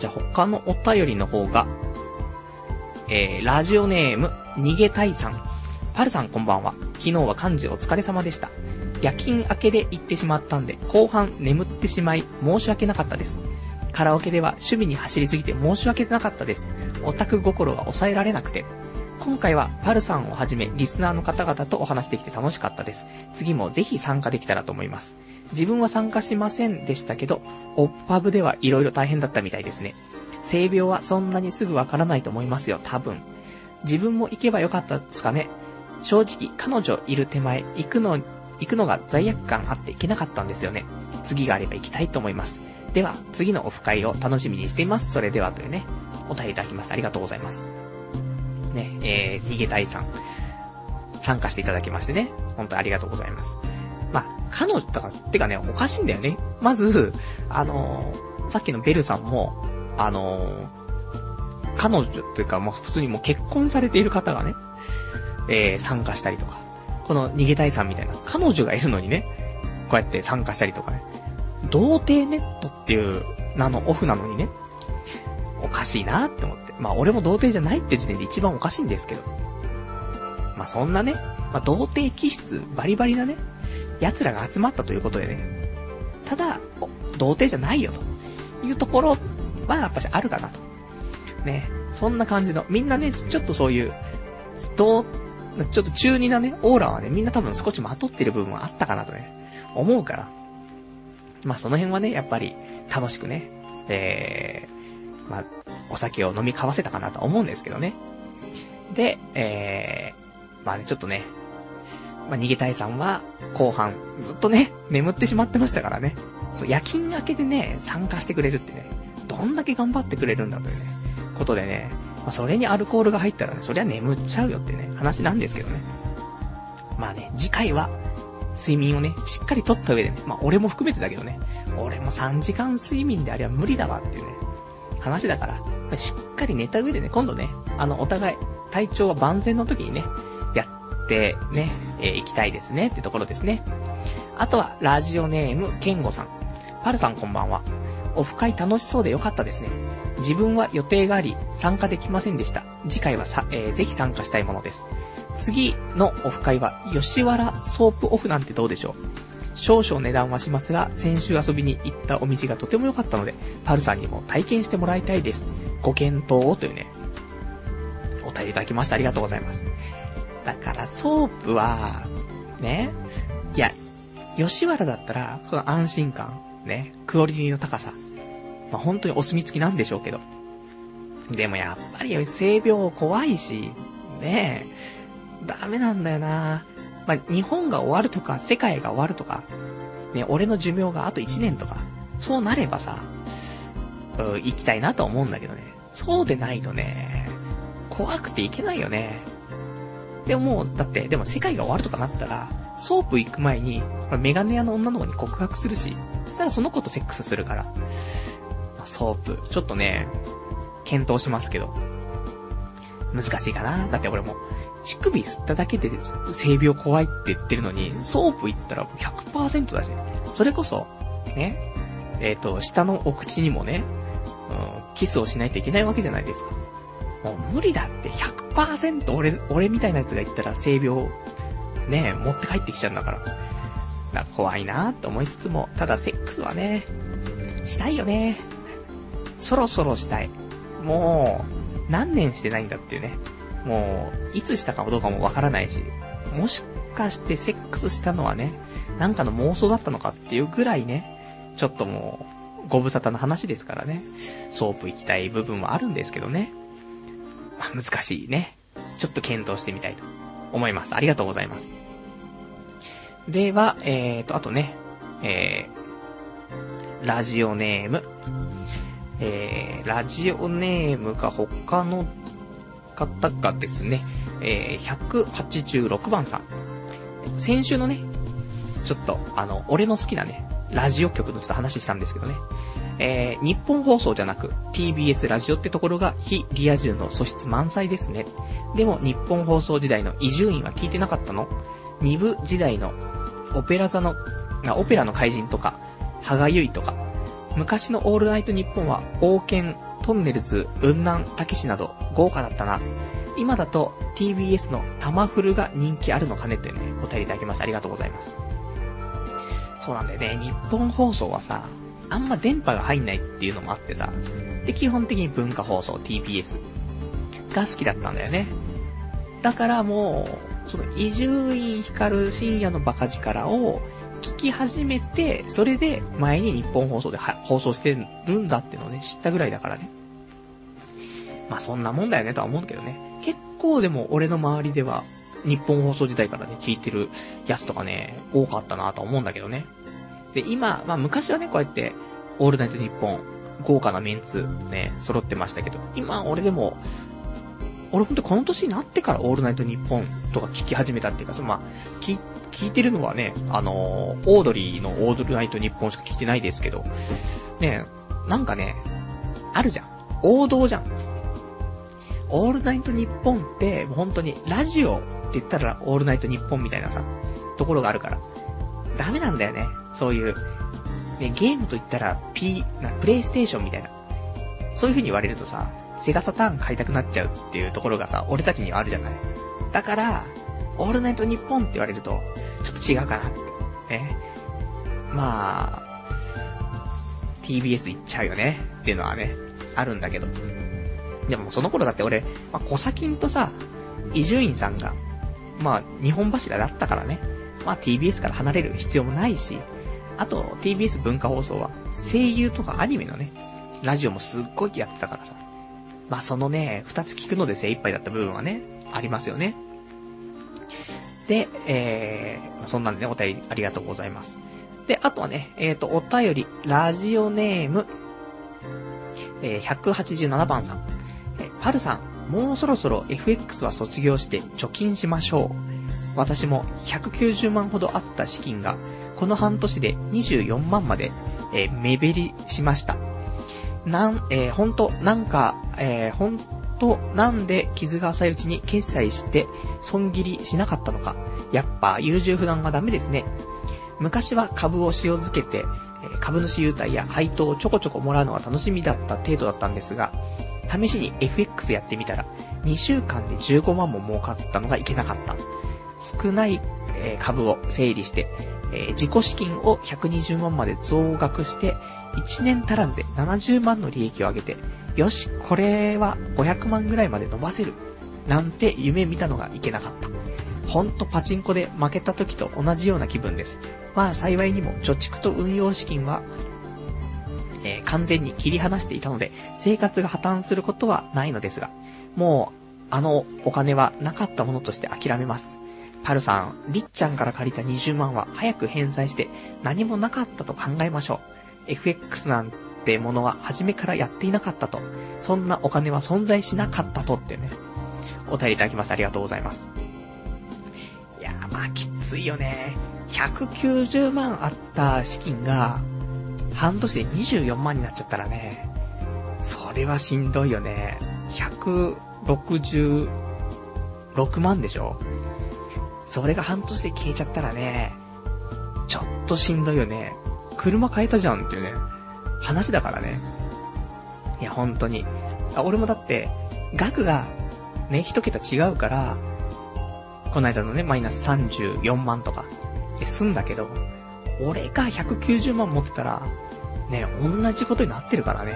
じゃあ他のお便りの方が、えー、ラジオネーム、逃げたいさん。パルさんこんばんは。昨日は漢字お疲れ様でした。夜勤明けで行ってしまったんで、後半眠ってしまい、申し訳なかったです。カラオケでは趣味に走りすぎて申し訳なかったです。オタク心が抑えられなくて。今回はパルさんをはじめリスナーの方々とお話できて楽しかったです。次もぜひ参加できたらと思います。自分は参加しませんでしたけど、オッパブでは色々大変だったみたいですね。性病はそんなにすぐわからないと思いますよ、多分。自分も行けばよかったですかね。正直、彼女いる手前、行くの、行くのが罪悪感あって行けなかったんですよね。次があれば行きたいと思います。では、次のオフ会を楽しみにしています。それではというね、お便りいただきました。ありがとうございます。ね、えー、逃げたいさん、参加していただきましてね、本当にありがとうございます。まあ、彼女、だから、てかね、おかしいんだよね。まず、あのー、さっきのベルさんも、あのー、彼女というか、もう普通にもう結婚されている方がね、えー、参加したりとか、この逃げたいさんみたいな、彼女がいるのにね、こうやって参加したりとかね、童貞ネットっていう名のオフなのにね、おかしいなって思って。まあ俺も童貞じゃないって時点で一番おかしいんですけど。まあそんなね、まあ童貞気質バリバリなね、奴らが集まったということでね。ただ、童貞じゃないよというところはやっぱしあるかなと。ね。そんな感じの、みんなね、ちょっとそういう、どう、ちょっと中二なね、オーラはね、みんな多分少しまとってる部分はあったかなとね、思うから。まあその辺はね、やっぱり楽しくね、えー、まあ、お酒を飲み交わせたかなと思うんですけどね。で、えー、まあね、ちょっとね、まあ、逃げたいさんは、後半、ずっとね、眠ってしまってましたからね。そう、夜勤明けでね、参加してくれるってね、どんだけ頑張ってくれるんだというね、ことでね、まあ、それにアルコールが入ったらね、そりゃ眠っちゃうよってね、話なんですけどね。まあね、次回は、睡眠をね、しっかりとった上でね、まあ俺も含めてだけどね、俺も3時間睡眠であれば無理だわっていうね、話だから、しっかり寝た上でね、今度ね、あの、お互い、体調は万全の時にね、やってね、えー、行きたいですねってところですね。あとは、ラジオネーム、ケンゴさん。パルさんこんばんは。オフ会楽しそうでよかったですね。自分は予定があり、参加できませんでした。次回はさ、えー、ぜひ参加したいものです。次のオフ会は、吉原ソープオフなんてどうでしょう少々値段はしますが、先週遊びに行ったお店がとても良かったので、パルさんにも体験してもらいたいです。ご検討をというね、お便りいただきました。ありがとうございます。だから、ソープは、ね、いや、吉原だったら、その安心感、ね、クオリティの高さ、まあ、本当にお墨付きなんでしょうけど。でもやっぱり性病怖いし、ねえ、ダメなんだよなまあ、日本が終わるとか、世界が終わるとか、ね、俺の寿命があと1年とか、そうなればさ、うん、行きたいなと思うんだけどね。そうでないとね、怖くていけないよね。でももう、だって、でも世界が終わるとかなったら、ソープ行く前に、メガネ屋の女の子に告白するし、そしたらその子とセックスするから。ソープ、ちょっとね、検討しますけど。難しいかなだって俺も、乳首吸っただけで性病怖いって言ってるのに、ソープ行ったら100%だし。それこそ、ね、えっ、ー、と、下のお口にもね、うん、キスをしないといけないわけじゃないですか。もう無理だって100%俺、俺みたいなやつが言ったら性病、ねえ、持って帰ってきちゃうんだから。だから怖いなって思いつつも、ただセックスはね、したいよね。そろそろしたい。もう、何年してないんだっていうね。もう、いつしたかどうかもわからないし、もしかしてセックスしたのはね、なんかの妄想だったのかっていうぐらいね、ちょっともう、ご無沙汰な話ですからね。ソープ行きたい部分はあるんですけどね。まあ、難しいね。ちょっと検討してみたいと思います。ありがとうございます。では、えーと、あとね、えー、ラジオネーム、えー、ラジオネームが他の方がですね、えー、186番さん。先週のね、ちょっと、あの、俺の好きなね、ラジオ局のちょっと話したんですけどね。えー、日本放送じゃなく TBS ラジオってところが非リア充の素質満載ですね。でも日本放送時代の伊集院は聞いてなかったの？二部時代のオペラ座の、オペラの怪人とか、羽賀結衣とか、昔のオールナイトニッポンは、王権、トンネルズ、雲南、たけしなど、豪華だったな。今だと TBS のタマフルが人気あるのかねってね、お便りいただきましてありがとうございます。そうなんだよね、日本放送はさ、あんま電波が入んないっていうのもあってさ、で、基本的に文化放送、TBS が好きだったんだよね。だからもう、その、伊集院光深夜のバカ力を、聞き始めて、それで前に日本放送で放送してるんだってのをね、知ったぐらいだからね。まあそんなもんだよねとは思うけどね。結構でも俺の周りでは、日本放送時代からね、聞いてるやつとかね、多かったなとは思うんだけどね。で、今、まあ昔はね、こうやって、オールナイトニッポン、豪華なメンツ、ね、揃ってましたけど、今俺でも、俺ほんとこの年になってからオールナイトニッポンとか聞き始めたっていうか、そのまあ、聞、聞いてるのはね、あのー、オードリーのオールナイトニッポンしか聞いてないですけど、ね、なんかね、あるじゃん。王道じゃん。オールナイトニッポンって、もう本当に、ラジオって言ったらオールナイトニッポンみたいなさ、ところがあるから。ダメなんだよね。そういう、ね、ゲームと言ったら、P、な、プレイステーションみたいな。そういう風に言われるとさ、セガサターン買いたくなっちゃうっていうところがさ、俺たちにはあるじゃない。だから、オールナイトニッポンって言われると、ちょっと違うかなって。ね。まあ、TBS 行っちゃうよね。っていうのはね、あるんだけど。でもその頃だって俺、まあ、小先とさ、伊集院さんが、まあ、日本柱だったからね。まあ、TBS から離れる必要もないし、あと、TBS 文化放送は、声優とかアニメのね、ラジオもすっごいやってたからさ。まあ、そのね、二つ聞くので精一杯だった部分はね、ありますよね。で、えー、そんなんでね、お便りありがとうございます。で、あとはね、えっ、ー、と、お便り、ラジオネーム、えー、187番さん。えー、パルさん、もうそろそろ FX は卒業して貯金しましょう。私も190万ほどあった資金が、この半年で24万まで、えー、目減りしました。なん、えー、ほんと、なんか、えー、ほんと、なんで傷が浅いうちに決済して損切りしなかったのか。やっぱ優柔不断はダメですね。昔は株を塩漬けて、株主優待や配当をちょこちょこもらうのが楽しみだった程度だったんですが、試しに FX やってみたら、2週間で15万も儲かったのがいけなかった。少ない、株を整理して、え自己資金を120万まで増額して、1年足らずで70万の利益を上げて、よし、これは500万ぐらいまで伸ばせる。なんて夢見たのがいけなかった。ほんとパチンコで負けた時と同じような気分です。まあ幸いにも貯蓄と運用資金は、えー、完全に切り離していたので、生活が破綻することはないのですが、もう、あのお金はなかったものとして諦めます。パルさん、りっちゃんから借りた20万は早く返済して何もなかったと考えましょう。FX なんてものは初めからやっていなかったと。そんなお金は存在しなかったとってね。お便りいただきましてありがとうございます。いやー、まあきついよね。190万あった資金が、半年で24万になっちゃったらね、それはしんどいよね。166万でしょそれが半年で消えちゃったらね、ちょっとしんどいよね。車変えたじゃんっていうね、話だからね。いや、本当に。あ、俺もだって、額が、ね、一桁違うから、この間のね、マイナス34万とか、で済んだけど、俺が190万持ってたら、ね、同じことになってるからね。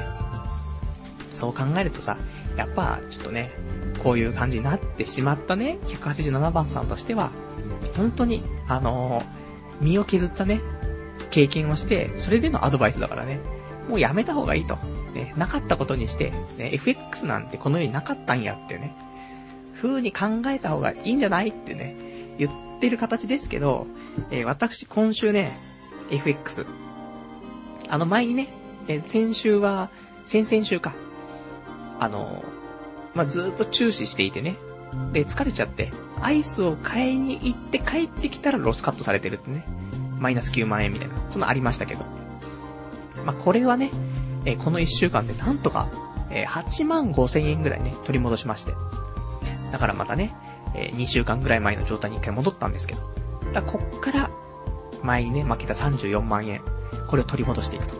そう考えるとさ、やっぱ、ちょっとね、こういう感じになってしまったね、187番さんとしては、本当に、あのー、身を削ったね、経験をして、それでのアドバイスだからね、もうやめた方がいいと。ね、なかったことにして、ね、FX なんてこの世になかったんやってね、風に考えた方がいいんじゃないってね、言ってる形ですけど、えー、私今週ね、FX。あの前にね、えー、先週は、先々週か。あのまあ、ずーっと注視していてね。で、疲れちゃって、アイスを買いに行って帰ってきたらロスカットされてるってね。マイナス9万円みたいな。そんなありましたけど。まあ、これはね、えー、この1週間でなんとか、えー、8万5千円ぐらいね、取り戻しまして。だからまたね、えー、2週間ぐらい前の状態に一回戻ったんですけど。だこっから、前にね、負けた34万円。これを取り戻していくと。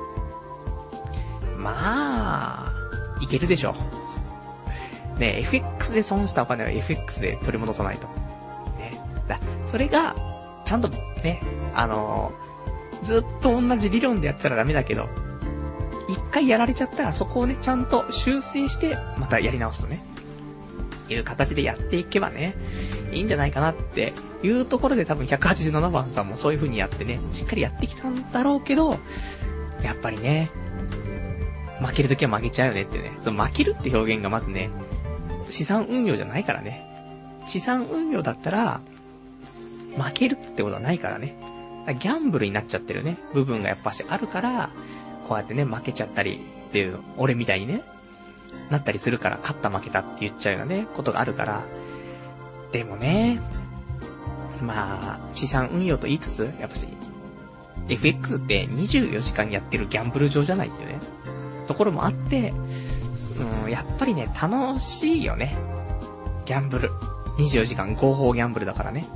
まあ、いけるでしょう。ね、FX で損したお金は FX で取り戻さないと。ね。だ、それが、ちゃんとね、あのー、ずっと同じ理論でやってたらダメだけど、一回やられちゃったらそこをね、ちゃんと修正して、またやり直すとね、いう形でやっていけばね、いいんじゃないかなっていうところで多分187番さんもそういう風にやってね、しっかりやってきたんだろうけど、やっぱりね、負けるときは負けちゃうよねってね、その負けるって表現がまずね、資産運用じゃないからね。資産運用だったら、負けるってことはないからね。ギャンブルになっちゃってるね、部分がやっぱしあるから、こうやってね、負けちゃったりっていう、俺みたいにね、なったりするから、勝った負けたって言っちゃうようなね、ことがあるから、でもね、まあ、資産運用と言いつつ、やっぱし、FX って24時間やってるギャンブル場じゃないってね、ところもあって、うん、やっぱりね、楽しいよね。ギャンブル。24時間合法ギャンブルだからね。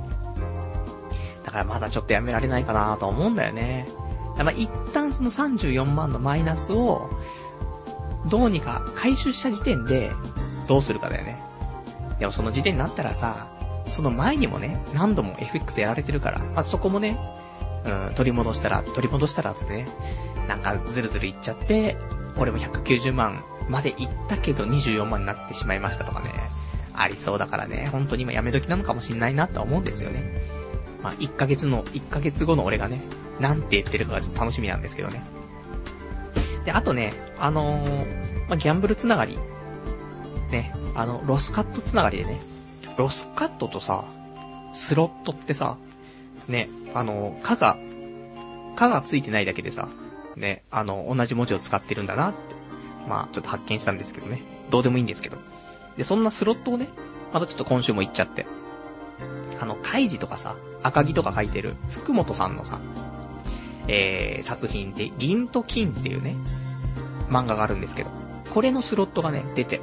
だからまだちょっとやめられないかなと思うんだよね。まあ、一旦その34万のマイナスを、どうにか回収した時点で、どうするかだよね。でもその時点になったらさ、その前にもね、何度も FX やられてるから、まあ、そこもね、うん、取り戻したら、取り戻したらつってね、なんかずるずるいっちゃって、俺も190万まで行ったけど24万になってしまいましたとかね、ありそうだからね、本当に今やめ時なのかもしんないなとは思うんですよね。まあ、1ヶ月の、1ヶ月後の俺がね、なんて言ってるかがちょっと楽しみなんですけどね。で、あとね、あのー、まあ、ギャンブルつながり。ね、あの、ロスカットつながりでね、ロスカットとさ、スロットってさ、ね、あのー、かが、かがついてないだけでさ、ね、あの、同じ文字を使ってるんだなってまあ、ちょっと発見したんですけどね。どうでもいいんですけど。で、そんなスロットをね、またちょっと今週も行っちゃって。あの、カイジとかさ、赤木とか書いてる、福本さんのさ、えー、作品で、銀と金っていうね、漫画があるんですけど、これのスロットがね、出て、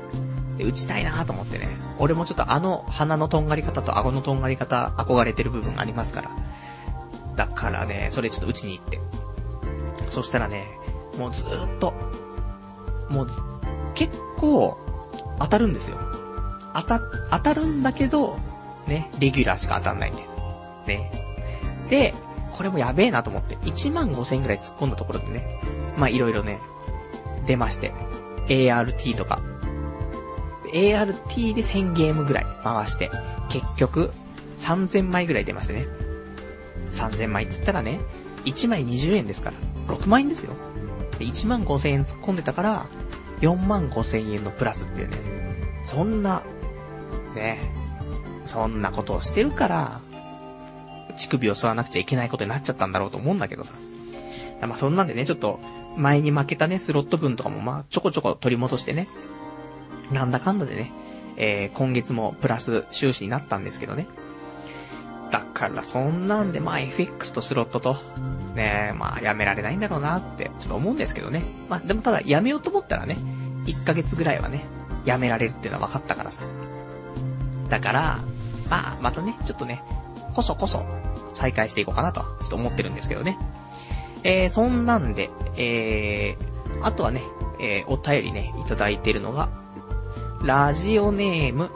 で、打ちたいなと思ってね、俺もちょっとあの鼻のとんがり方と顎のとんがり方、憧れてる部分ありますから。だからね、それちょっと打ちに行って。そしたらね、もうずーっと、もう、結構、当たるんですよ。当た、当たるんだけど、ね、レギュラーしか当たんないんで。ね。で、これもやべえなと思って、1万5千円くらい突っ込んだところでね、まあいろいろね、出まして、ART とか、ART で1000ゲームぐらい回して、結局、3000枚ぐらい出ましてね。3000枚っつったらね、1枚20円ですから、6万円ですよ。1万5000円突っ込んでたから、4万5000円のプラスっていうね、そんな、ね、そんなことをしてるから、乳首を吸わなくちゃいけないことになっちゃったんだろうと思うんだけどさ。まあそんなんでね、ちょっと、前に負けたね、スロット分とかもまあちょこちょこ取り戻してね、なんだかんだでね、えー、今月もプラス収支になったんですけどね。だからそんなんでまあ FX とスロットと、ねまあやめられないんだろうなってちょっと思うんですけどね。まあでもただやめようと思ったらね、1ヶ月ぐらいはね、やめられるっていうのは分かったからさ。だから、まあまたね、ちょっとね、こそこそ再開していこうかなと、ちょっと思ってるんですけどね。えー、そんなんで、えー、あとはね、えー、お便りね、いただいてるのが、ラジオネーム、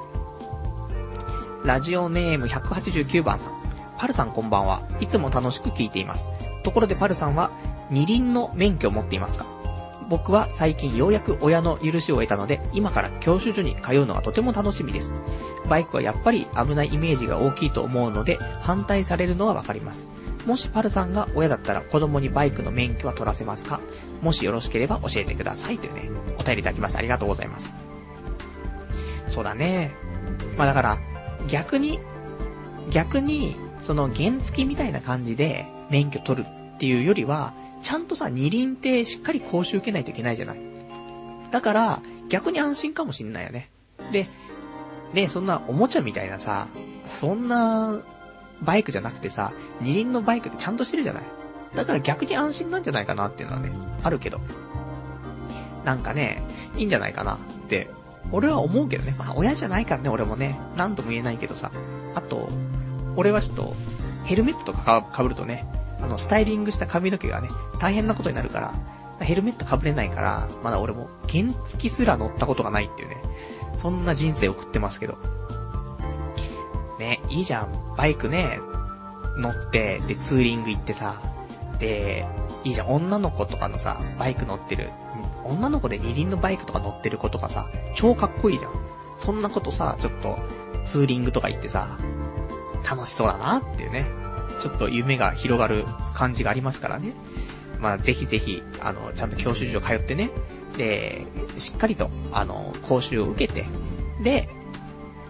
ラジオネーム189番さん。パルさんこんばんは。いつも楽しく聞いています。ところでパルさんは、二輪の免許を持っていますか？僕は最近ようやく親の許しを得たので、今から教習所に通うのがとても楽しみです。バイクはやっぱり危ないイメージが大きいと思うので、反対されるのはわかります。もしパルさんが親だったら子供にバイクの免許は取らせますか？もしよろしければ教えてください。というね、お便りいただきました。ありがとうございます。そうだね。まあだから、逆に、逆に、その原付みたいな感じで免許取るっていうよりは、ちゃんとさ、二輪ってしっかり講習受けないといけないじゃない。だから、逆に安心かもしんないよね。で、ね、そんなおもちゃみたいなさ、そんな、バイクじゃなくてさ、二輪のバイクってちゃんとしてるじゃない。だから逆に安心なんじゃないかなっていうのはね、あるけど。なんかね、いいんじゃないかなって俺は思うけどね。まあ、親じゃないからね、俺もね。なんとも言えないけどさ。あと、俺はちょっと、ヘルメットとかかぶるとね、あの、スタイリングした髪の毛がね、大変なことになるから、ヘルメットかぶれないから、まだ俺も原付すら乗ったことがないっていうね。そんな人生送ってますけど。ね、いいじゃん。バイクね、乗って、で、ツーリング行ってさ、で、いいじゃん。女の子とかのさ、バイク乗ってる女の子で二輪のバイクとか乗ってる子とかさ、超かっこいいじゃん。そんなことさ、ちょっと、ツーリングとか行ってさ、楽しそうだなっていうね。ちょっと夢が広がる感じがありますからね。まあ、ぜひぜひ、あの、ちゃんと教習所通ってね、で、しっかりと、あの、講習を受けて、で、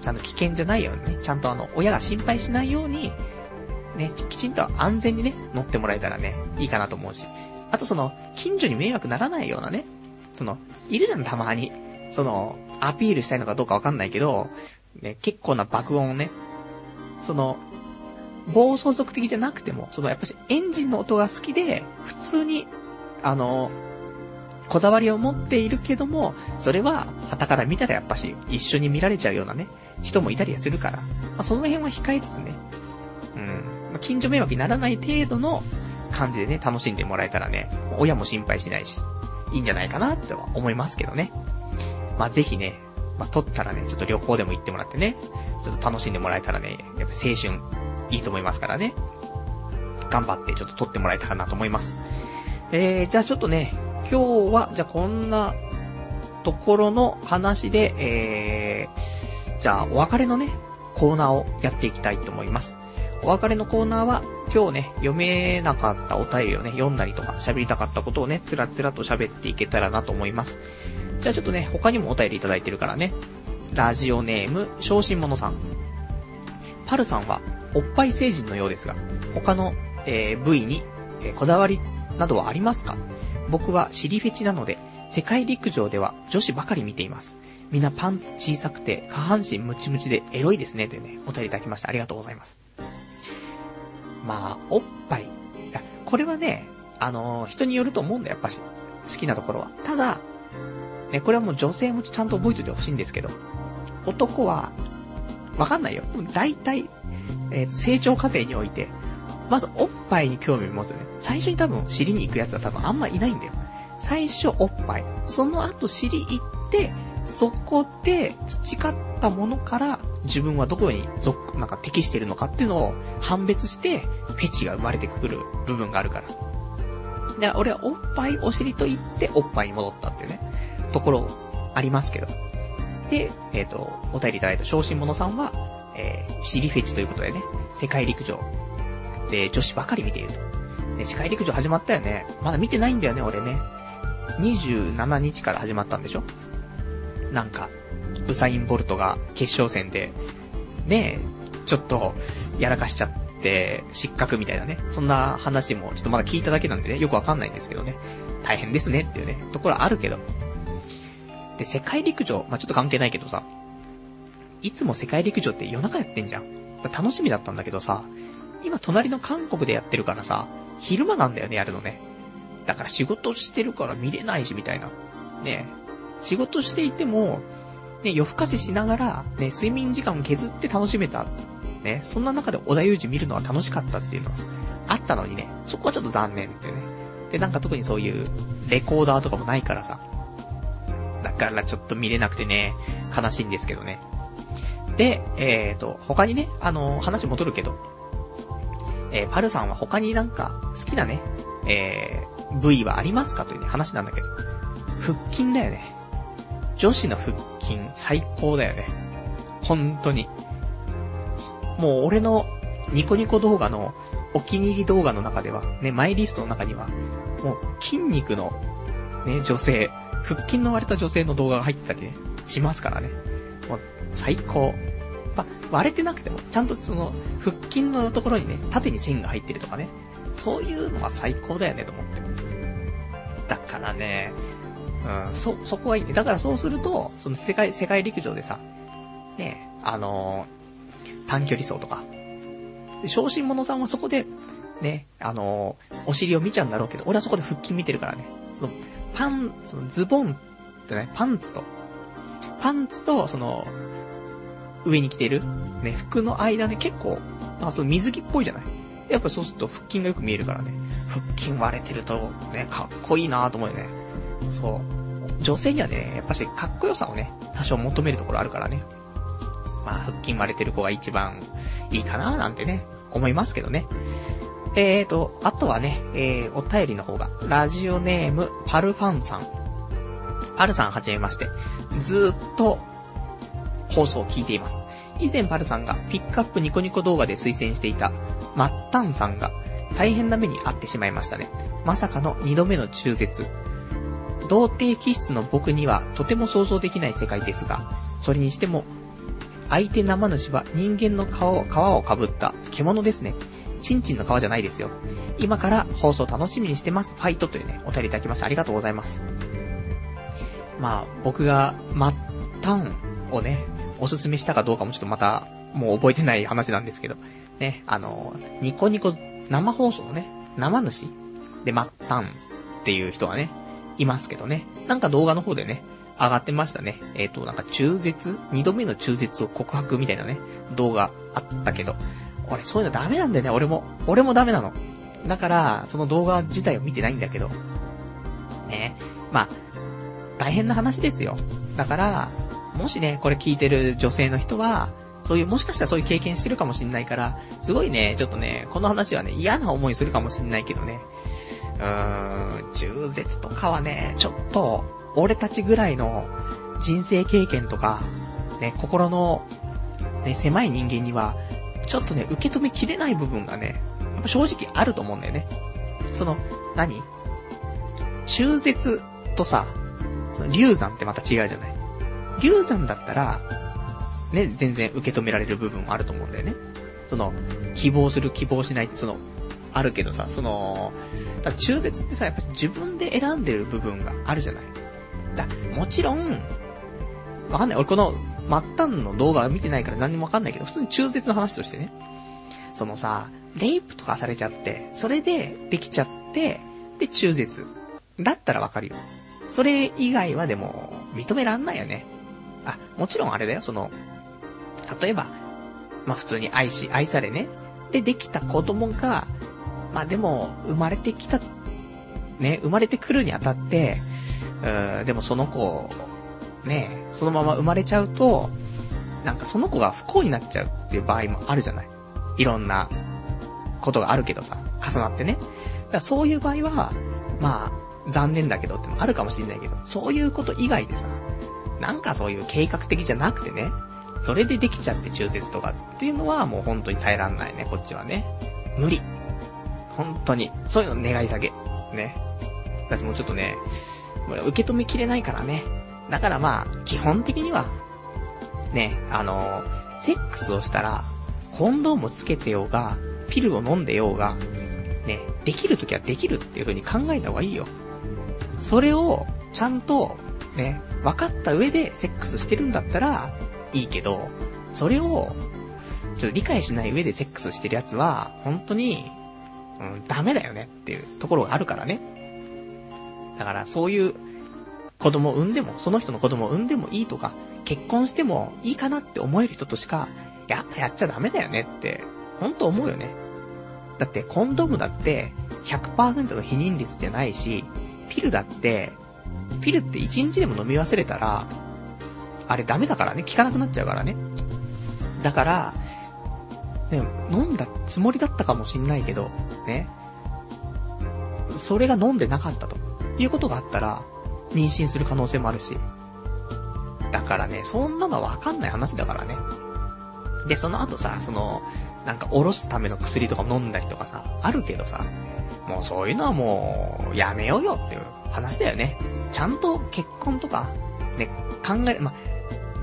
ちゃんと危険じゃないようにね、ちゃんとあの、親が心配しないように、ね、きちんと安全にね、乗ってもらえたらね、いいかなと思うし。あとその、近所に迷惑ならないようなね、その、いるじゃん、たまに。その、アピールしたいのかどうかわかんないけど、ね、結構な爆音をね、その、暴走族的じゃなくても、そのやっぱしエンジンの音が好きで、普通に、あの、こだわりを持っているけども、それは、旗から見たらやっぱし、一緒に見られちゃうようなね、人もいたりするから、まあ、その辺は控えつつね、うん、まあ、近所迷惑にならない程度の感じでね、楽しんでもらえたらね、親も心配しないし、いいんじゃないかなっては思いますけどね。まあ、ぜひね、まあ、撮ったらね、ちょっと旅行でも行ってもらってね、ちょっと楽しんでもらえたらね、やっぱ青春いいと思いますからね。頑張ってちょっと撮ってもらえたらなと思います。えー、じゃあちょっとね、今日は、じゃあこんなところの話で、えー、じゃあお別れのね、コーナーをやっていきたいと思います。お別れのコーナーは、今日ね、読めなかったお便りをね、読んだりとか、喋りたかったことをね、つらつらと喋っていけたらなと思います。じゃあちょっとね、他にもお便りいただいてるからね。ラジオネーム、昇進者さん。パルさんは、おっぱい成人のようですが、他の、えー、部位に、えー、こだわりなどはありますか？僕は尻フェチなので、世界陸上では女子ばかり見ています。みんなパンツ小さくて、下半身ムチムチでエロいですね、というね、お便りいただきました。ありがとうございます。まあ、おっぱい。これはね、あのー、人によると思うんだ、やっぱし。好きなところは。ただ、ね、これはもう女性もちゃんと覚えておいてほしいんですけど、男は、わかんないよ。でも大体、えー、成長過程において、まずおっぱいに興味を持つね。最初に多分尻に行くやつは多分あんまいないんだよ。最初おっぱい。その後尻行って、そこで培ったものから自分はどこに属、なんか適してるのかっていうのを判別して、フェチが生まれてくる部分があるから。で、俺はおっぱいお尻と言っておっぱいに戻ったっていうね、ところありますけど。で、えっ、と、お便りいただいた昇進者さんは、えー、尻フェチということでね、世界陸上。で、女子ばかり見ていると。ね、世界陸上始まったよね。まだ見てないんだよね、俺ね。27日から始まったんでしょなんか、ウサイン・ボルトが決勝戦で、ねえちょっと、やらかしちゃって、失格みたいなね。そんな話も、ちょっとまだ聞いただけなんでね、よくわかんないんですけどね。大変ですねっていうね、ところあるけど。で、世界陸上、まあ、ちょっと関係ないけどさ、いつも世界陸上って夜中やってんじゃん。楽しみだったんだけどさ、今隣の韓国でやってるからさ、昼間なんだよね、やるのね。だから仕事してるから見れないし、みたいな。ね仕事していても、ね、夜更かししながら、ね、睡眠時間を削って楽しめた。ね、そんな中で小田裕二見るのは楽しかったっていうのは、あったのにね、そこはちょっと残念ってね。で、なんか特にそういう、レコーダーとかもないからさ。だからちょっと見れなくてね、悲しいんですけどね。で、えーと、他にね、あの、話戻るけど、えー、パルさんは他になんか好きなね、えー、部位はありますか？というね、話なんだけど、腹筋だよね。女子の腹筋最高だよね。本当に。もう俺のニコニコ動画のお気に入り動画の中では、ね、マイリストの中には、もう筋肉の、ね、女性、腹筋の割れた女性の動画が入ってたりね、しますからね。もう、最高。ま、割れてなくても、ちゃんとその、腹筋のところにね、縦に線が入ってるとかね。そういうのは最高だよね、と思って。だからね、うん、そ、そこがいい。だからそうすると、その世界、世界陸上でさ、ね、あのー、短距離走とか、昇進者さんはそこで、ね、あのー、お尻を見ちゃうんだろうけど、俺はそこで腹筋見てるからね。その、パン、そのズボンってね、パンツと、パンツと、その、上に着てる、ね、服の間ね、結構、なんかその水着っぽいじゃない？やっぱそうすると腹筋がよく見えるからね。腹筋割れてると、ね、かっこいいなと思うよね。そう。女性にはね、やっぱしかっこよさをね、多少求めるところあるからね。まあ、腹筋割れてる子が一番いいかななんてね、思いますけどね。えーと、あとはね、えー、お便りの方が、ラジオネーム、パルファンさん。パルさんはじめまして。ずっと、放送を聞いています。以前パルさんがピックアップニコニコ動画で推薦していた、マッタンさんが大変な目に遭ってしまいましたね。まさかの二度目の中絶。童貞気質の僕にはとても想像できない世界ですが、それにしても、相手生主は人間の皮を皮をかぶった獣ですね。チンチンの皮じゃないですよ。今から放送楽しみにしてます。ファイトというね、お便りいただきました。ありがとうございます。まあ、僕が、末端をね、おすすめしたかどうかもちょっとまた、もう覚えてない話なんですけど、ね、あの、ニコニコ生放送のね、生主で末端っていう人はね、いますけどね。なんか動画の方でね、上がってましたね。えっ、ー、と、なんか中絶？二度目の中絶を告白みたいなね、動画あったけど、俺そういうのダメなんだよね、俺も。俺もダメなの。だから、その動画自体を見てないんだけど。ね。まあ、大変な話ですよ。だから、もしね、これ聞いてる女性の人は、そういう、もしかしたらそういう経験してるかもしんないから、すごいね、ちょっとね、この話はね、嫌な思いするかもしんないけどね。うーん、中絶とかはね、ちょっと、俺たちぐらいの人生経験とか、ね、心の、ね、狭い人間には、ちょっとね、受け止めきれない部分がね、やっぱ正直あると思うんだよね。その、何？中絶とさ、その流産ってまた違うじゃない。流産だったら、ね、全然受け止められる部分もあると思うんだよね。その、希望する希望しないその、あるけどさ、その、だ中絶ってさ、やっぱ自分で選んでる部分があるじゃない？だもちろん、わかんない。俺この、末端の動画は見てないから何にもわかんないけど、普通に中絶の話としてね。そのさ、レイプとかされちゃって、それでできちゃって、で中絶。だったらわかるよ。それ以外はでも、認めらんないよね。あ、もちろんあれだよ、その、例えば、まあ普通に愛し、愛されね。で、できた子供が、まあでも、生まれてきた、ね、生まれてくるにあたって、うーん、でもその子、ね、そのまま生まれちゃうと、なんかその子が不幸になっちゃうっていう場合もあるじゃない？いろんなことがあるけどさ、重なってね。だからそういう場合は、まあ、残念だけどってもあるかもしれないけど、そういうこと以外でさ、なんかそういう計画的じゃなくてね、それでできちゃって中絶とかっていうのはもう本当に耐えらんないね、こっちはね。無理。本当に。そういうの願い下げ。ね。だってもうちょっとね、受け止めきれないからね。だからまあ、基本的には、ね、あのセックスをしたら、コンドームつけてようが、ピルを飲んでようが、ね、できるときはできるっていう風に考えた方がいいよ。それを、ちゃんと、ね、分かった上でセックスしてるんだったら、いいけど、それを、ちょっと理解しない上でセックスしてるやつは、本当に、うん、ダメだよねっていうところがあるからね。だからそういう子供を産んでも、その人の子供を産んでもいいとか、結婚してもいいかなって思える人としか、やっぱやっちゃダメだよねって、ほんと思うよね。だってコンドームだって100%の避妊率じゃないし、ピルだって、ピルって1日でも飲み忘れたら、あれダメだからね、効かなくなっちゃうからね。だから、ね、飲んだつもりだったかもしんないけど、ね。それが飲んでなかったということがあったら、妊娠する可能性もあるし。だからね、そんなのわかんない話だからね。で、その後さ、その、なんかおろすための薬とか飲んだりとかさ、あるけどさ、もうそういうのはもう、やめようよっていう話だよね。ちゃんと結婚とか、ね、考え、ま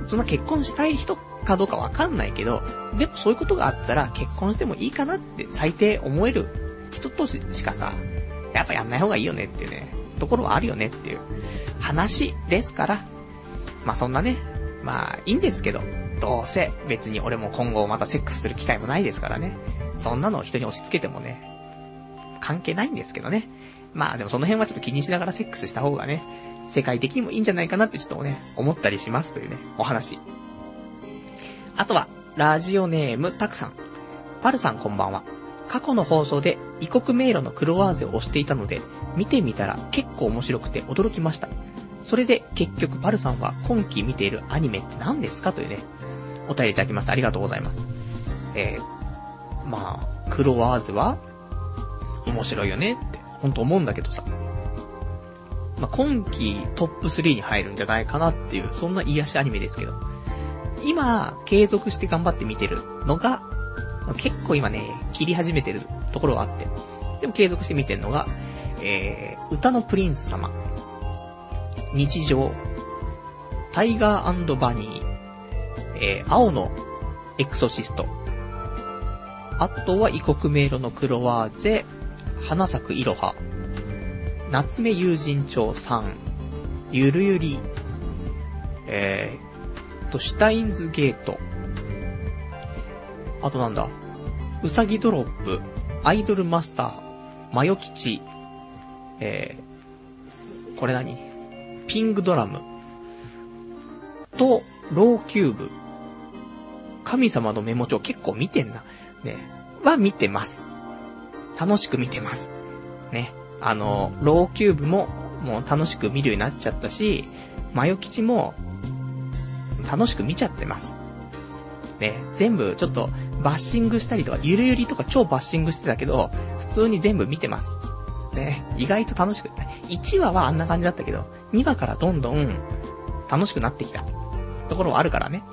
その結婚したい人かどうかわかんないけど、でもそういうことがあったら結婚してもいいかなって最低思える人としかさ、やっぱやんない方がいいよねっていうね、ところはあるよねっていう話ですから、まあそんなね、まあいいんですけど、どうせ別に俺も今後またセックスする機会もないですからね。そんなのを人に押し付けてもね、関係ないんですけどね。まあでもその辺はちょっと気にしながらセックスした方がね、世界的にもいいんじゃないかなってちょっとね、思ったりしますというね、お話。あとは、ラジオネームたくさん。パルさんこんばんは。過去の放送で異国迷路のクロワーゼを押していたので、見てみたら結構面白くて驚きました。それで結局パルさんは今期見ているアニメって何ですか？というね、お便りいただきました。ありがとうございます。えー、まあ、クロワーズは面白いよねって、ほんと思うんだけどさ。まあ、今季トップ3に入るんじゃないかなっていう、そんな癒しアニメですけど。今、継続して頑張って見てるのが、結構今ね、切り始めてるところはあって。でも継続して見てるのが、えー、歌のプリンス様。日常。タイガーバニー。えー、青のエクソシスト。あとは異国迷路のクロワーゼ、花咲くいろは、夏目友人帳3、ゆるゆり、えー、と、シュタインズゲート、あとなんだ、うさぎドロップ、アイドルマスター、マヨ吉、えー、これ何？ピングドラム、と、ロウきゅーぶ、神様のメモ帳結構見てんな。ね。は見てます。楽しく見てます。ね。あの、ロウきゅーぶも、もう楽しく見るようになっちゃったし、まよチキも、楽しく見ちゃってます。ね。全部、ちょっと、バッシングしたりとか、ゆるゆりとか超バッシングしてたけど、普通に全部見てます。ね。意外と楽しく、1話はあんな感じだったけど、2話からどんどん、楽しくなってきた。ところはあるからね。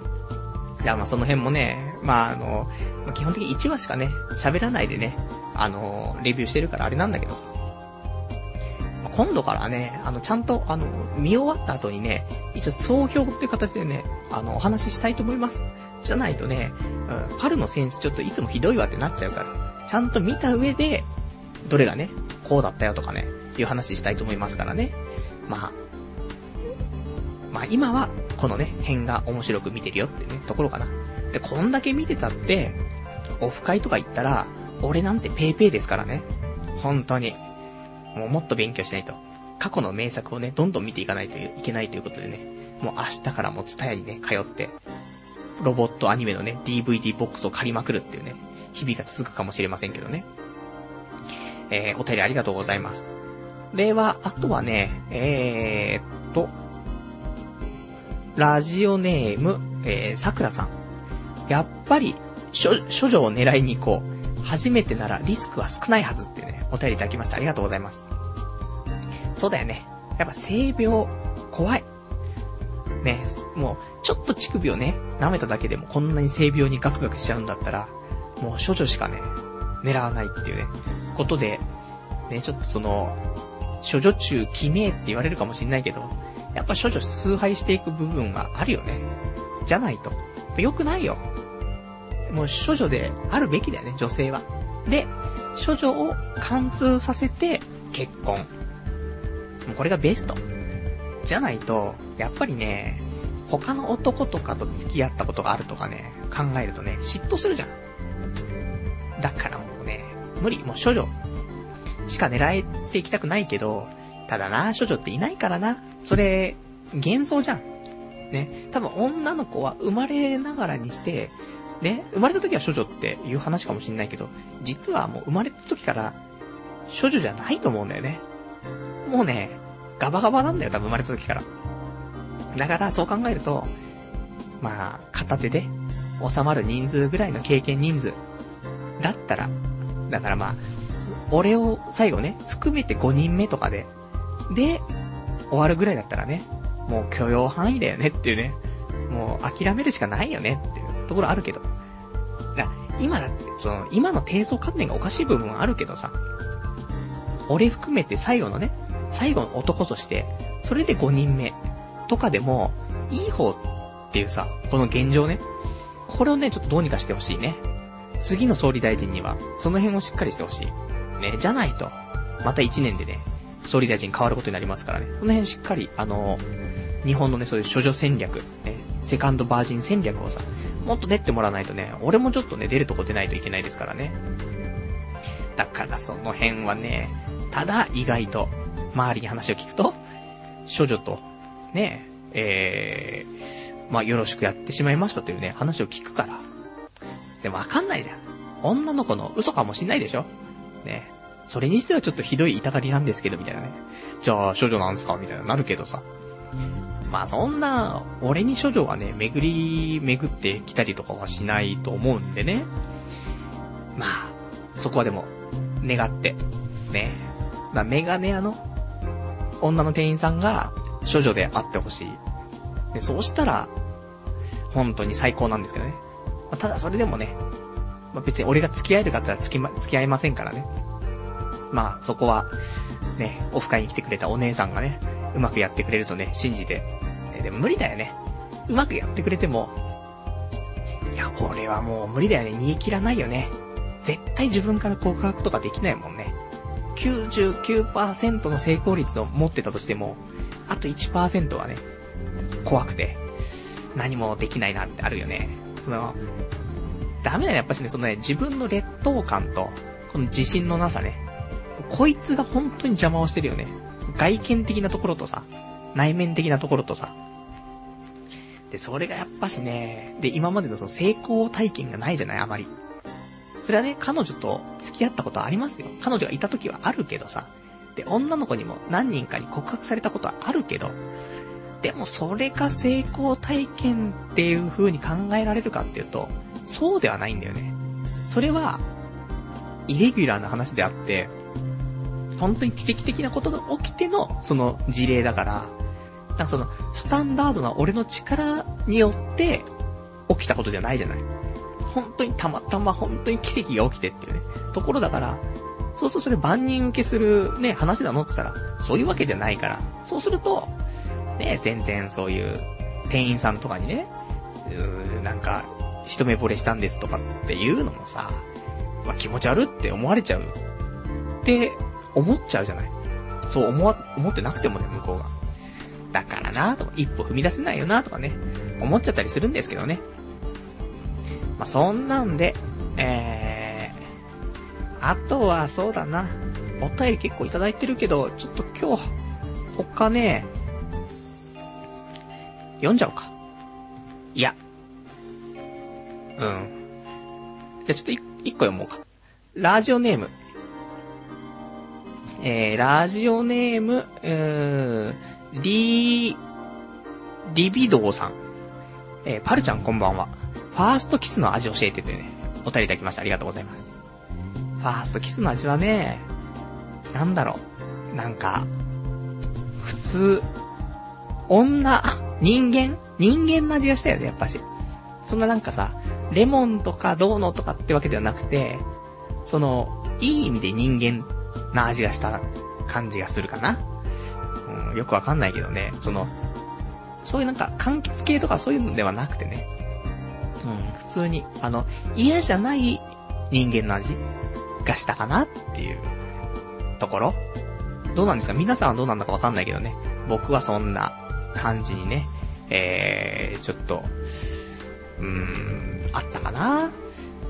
いや、まあその辺もね、まああの、基本的に1話しかね、喋らないでね、あの、レビューしてるからあれなんだけど。今度からね、あの、ちゃんと、あの、見終わった後にね、一応総評っていう形でね、あの、お話ししたいと思います。じゃないとね、うん、パルのセンスちょっといつもひどいわってなっちゃうから、ちゃんと見た上で、どれがね、こうだったよとかね、いう話したいと思いますからね。まあ、まあ今は、このね、辺が面白く見てるよってね、ところかな。で、こんだけ見てたって、オフ会とか行ったら、俺なんてペイペイですからね。本当に。もうもっと勉強しないと。過去の名作をね、どんどん見ていかないといけないということでね。もう明日からも TSUTAYA にね、通って、ロボットアニメのね、DVD ボックスを借りまくるっていうね、日々が続くかもしれませんけどね。えー、お便りありがとうございます。では、あとはね、えーっと、ラジオネーム、えー、さくらさん。やっぱり、処女を狙いに行こう。初めてならリスクは少ないはずってね、お便りいただきました。ありがとうございます。そうだよね。やっぱ性病、怖い。ね、もう、ちょっと乳首をね、舐めただけでもこんなに性病にガクガクしちゃうんだったら、もう処女しかね、狙わないっていうね、ことで、ね、ちょっとその、処女中決めって言われるかもしんないけど、やっぱ処女崇拝していく部分があるよね。じゃないと。良くないよ。もう処女であるべきだよね、女性は。で、処女を貫通させて結婚。もうこれがベスト。じゃないと、やっぱりね、他の男とかと付き合ったことがあるとかね、考えるとね、嫉妬するじゃん。だからもうね、無理、もう処女しか狙えていきたくないけど、ただな、処女っていないからな。それ、幻想じゃん。ね。多分女の子は生まれながらにして、ね、生まれた時は処女っていう話かもしんないけど、実はもう生まれた時から処女じゃないと思うんだよね。もうね、ガバガバなんだよ、多分生まれた時から。だからそう考えると、まあ、片手で収まる人数ぐらいの経験人数だったら、だからまあ、俺を最後ね、含めて5人目とかで、で、終わるぐらいだったらね、もう許容範囲だよねっていうね、もう諦めるしかないよねっていうところあるけど。だ今だって、その、今の低層観念がおかしい部分はあるけどさ、俺含めて最後のね、最後の男として、それで5人目とかでも、いい方っていうさ、この現状ね、これをね、ちょっとどうにかしてほしいね。次の総理大臣には、その辺をしっかりしてほしい。ね、じゃないと、また1年でね、総理大臣変わることになりますからね。その辺しっかり、あの、日本のね、そういう処女戦略、ね、セカンドバージン戦略をさ、もっと練ってもらわないとね、俺もちょっとね、出るとこ出ないといけないですからね。だからその辺はね、ただ意外と、周りに話を聞くと、処女と、ね、えー、まあ、よろしくやってしまいましたというね、話を聞くから。でもわかんないじゃん。女の子の嘘かもしんないでしょね。それにしてはちょっとひどい痛がりなんですけど、みたいなね。じゃあ、処女なんすか？みたいななるけどさ。まあそんな、俺に処女はね、巡り巡ってきたりとかはしないと思うんでね。まあ、そこはでも、願って、ね。まあメガネ屋の女の店員さんが処女であってほしい。で、そうしたら、本当に最高なんですけどね。まあ、ただそれでもね、まあ、別に俺が付き合える方は付きま、付き合いませんからね。まあ、そこは、ね、オフ会に来てくれたお姉さんがね、うまくやってくれるとね、信じて。ででも無理だよね。うまくやってくれても、いや、俺はもう無理だよね。逃げ切らないよね。絶対自分から告白とかできないもんね。99%の成功率を持ってたとしても、あと1%はね、怖くて、何もできないなってあるよね。その、ダメだね、やっぱしね、そのね、自分の劣等感と、この自信のなさね。こいつが本当に邪魔をしてるよね。外見的なところとさ、内面的なところとさ。で、それがやっぱしね、で、今までのその成功体験がないじゃない、あまり。それはね、彼女と付き合ったことありますよ。彼女がいた時はあるけどさ。で、女の子にも何人かに告白されたことはあるけど、でもそれが成功体験っていう風に考えられるかっていうと、そうではないんだよね。それは、イレギュラーな話であって、本当に奇跡的なことが起きての、その事例だから、なんかその、スタンダードな俺の力によって、起きたことじゃないじゃない。本当にたまたま本当に奇跡が起きてっていうね、ところだから、そうするとそれ万人受けするね、話だのって言ったら、そういうわけじゃないから、そうすると、ね、全然そういう店員さんとかにね、うーなんか、一目惚れしたんですとかっていうのもさ、まあ、気持ち悪って思われちゃう。って思っちゃうじゃない。そう思わ、思ってなくてもね、向こうが。だからなとか、一歩踏み出せないよなとかね、思っちゃったりするんですけどね。まあ、そんなんで、えー、あとはそうだな。お便り結構いただいてるけど、ちょっと今日、他ね、読んじゃおうか。いや。うん。じゃ、ちょっと一個読もうか。ラジオネーム。えー、ラジオネーム、うーん、リー、リビドーさん。えー、パルちゃんこんばんは。ファーストキスの味教えてというね、お便りいただきました。ありがとうございます。ファーストキスの味はね、なんだろう。なんか、普通、女、人間人間の味がしたよね、やっぱし。そんななんかさ、レモンとかどうのとかってわけではなくて、その、いい意味で人間な味がした感じがするかな。よくわかんないけどね、その、そういうなんか、柑橘系とかそういうのではなくてね、うん、普通に、あの、嫌じゃない人間の味がしたかなっていうところ。どうなんですか？皆さんはどうなんだかわかんないけどね。僕はそんな感じにね、えー、ちょっと、うーん、あったかな。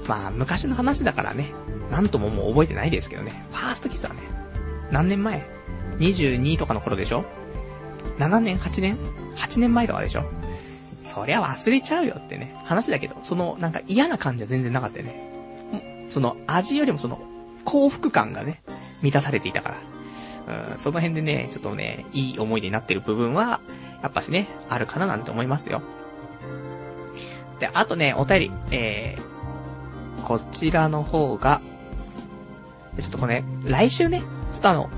まあ、昔の話だからね、なんとももう覚えてないですけどね。ファーストキスはね、何年前？?22 とかの頃でしょ ?7 年 ?8 年 ?8 年前とかでしょ？そりゃ忘れちゃうよってね、話だけど、そのなんか嫌な感じは全然なかったよね。その味よりもその幸福感がね、満たされていたから。うん、その辺でね、ちょっとね、いい思い出になってる部分は、やっぱしね、あるかななんて思いますよ。で、あとね、お便り、えー、こちらの方が、ちょっとこれ、来週ね、ちょっとあの、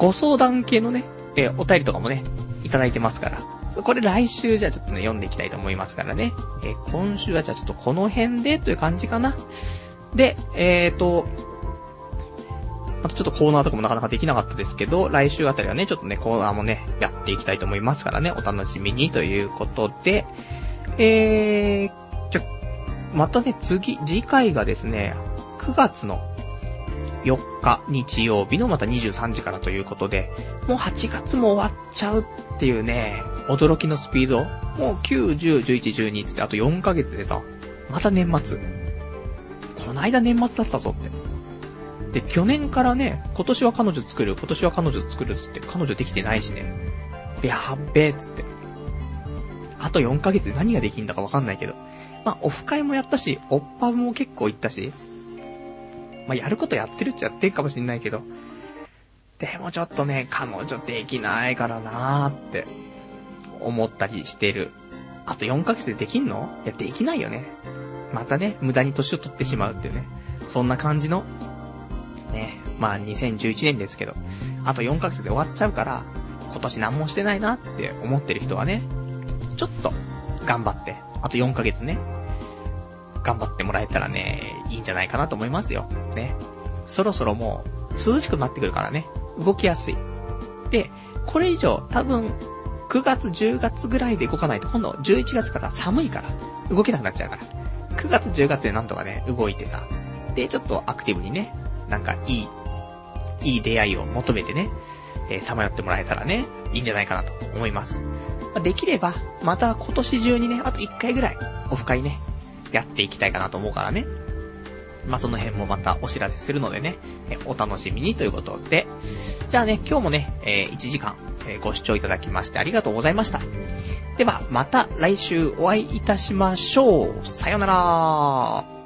ご相談系のね、えー、お便りとかもね、いただいてますから、これ来週じゃあちょっとね、読んでいきたいと思いますからね。えー、今週はじゃあちょっとこの辺でという感じかな。で、えーと、またちょっとコーナーとかもなかなかできなかったですけど、来週あたりはね、ちょっとね、コーナーもね、やっていきたいと思いますからね、お楽しみにということで、えー、じゃ、またね、次、次回がですね、9月の4日日曜日のまた23時からということで、もう8月も終わっちゃうっていうね、驚きのスピード。もう9、10、11、12つってあと4ヶ月でさ、また年末。こないだ年末だったぞって。で、去年からね、今年は彼女作る、今年は彼女作るっつって、彼女できてないしね。やっべえっつって。あと4ヶ月で何ができんだかわかんないけど。まあ、オフ会もやったし、オッパブも結構行ったし。まあ、やることやってるっちゃやってんかもしんないけど。でもちょっとね、彼女できないからなーって思ったりしてる。あと4ヶ月でできんの？いや、できないよね。またね、無駄に年を取ってしまうっていうね。そんな感じのね、まあ2011年ですけど、あと4ヶ月で終わっちゃうから、今年何もしてないなって思ってる人はね、ちょっと頑張って、あと4ヶ月ね、頑張ってもらえたらね、いいんじゃないかなと思いますよ。ね。そろそろもう、涼しくなってくるからね、動きやすい。で、これ以上、多分、9月、10月ぐらいで動かないと、今度11月から寒いから、動けなくなっちゃうから。9月、10月でなんとかね、動いてさ、で、ちょっとアクティブにね、なんかいい、いい出会いを求めてね、えー、さまよってもらえたらね、いいんじゃないかなと思います。ま、できれば、また今年中にね、あと1回ぐらい、オフ会ね、やっていきたいかなと思うからね。まあ、その辺もまたお知らせするのでね、えお楽しみにということで。じゃあね、今日もね、えー、1時間、えー、ご視聴いただきましてありがとうございました。では、また来週お会いいたしましょう。さよなら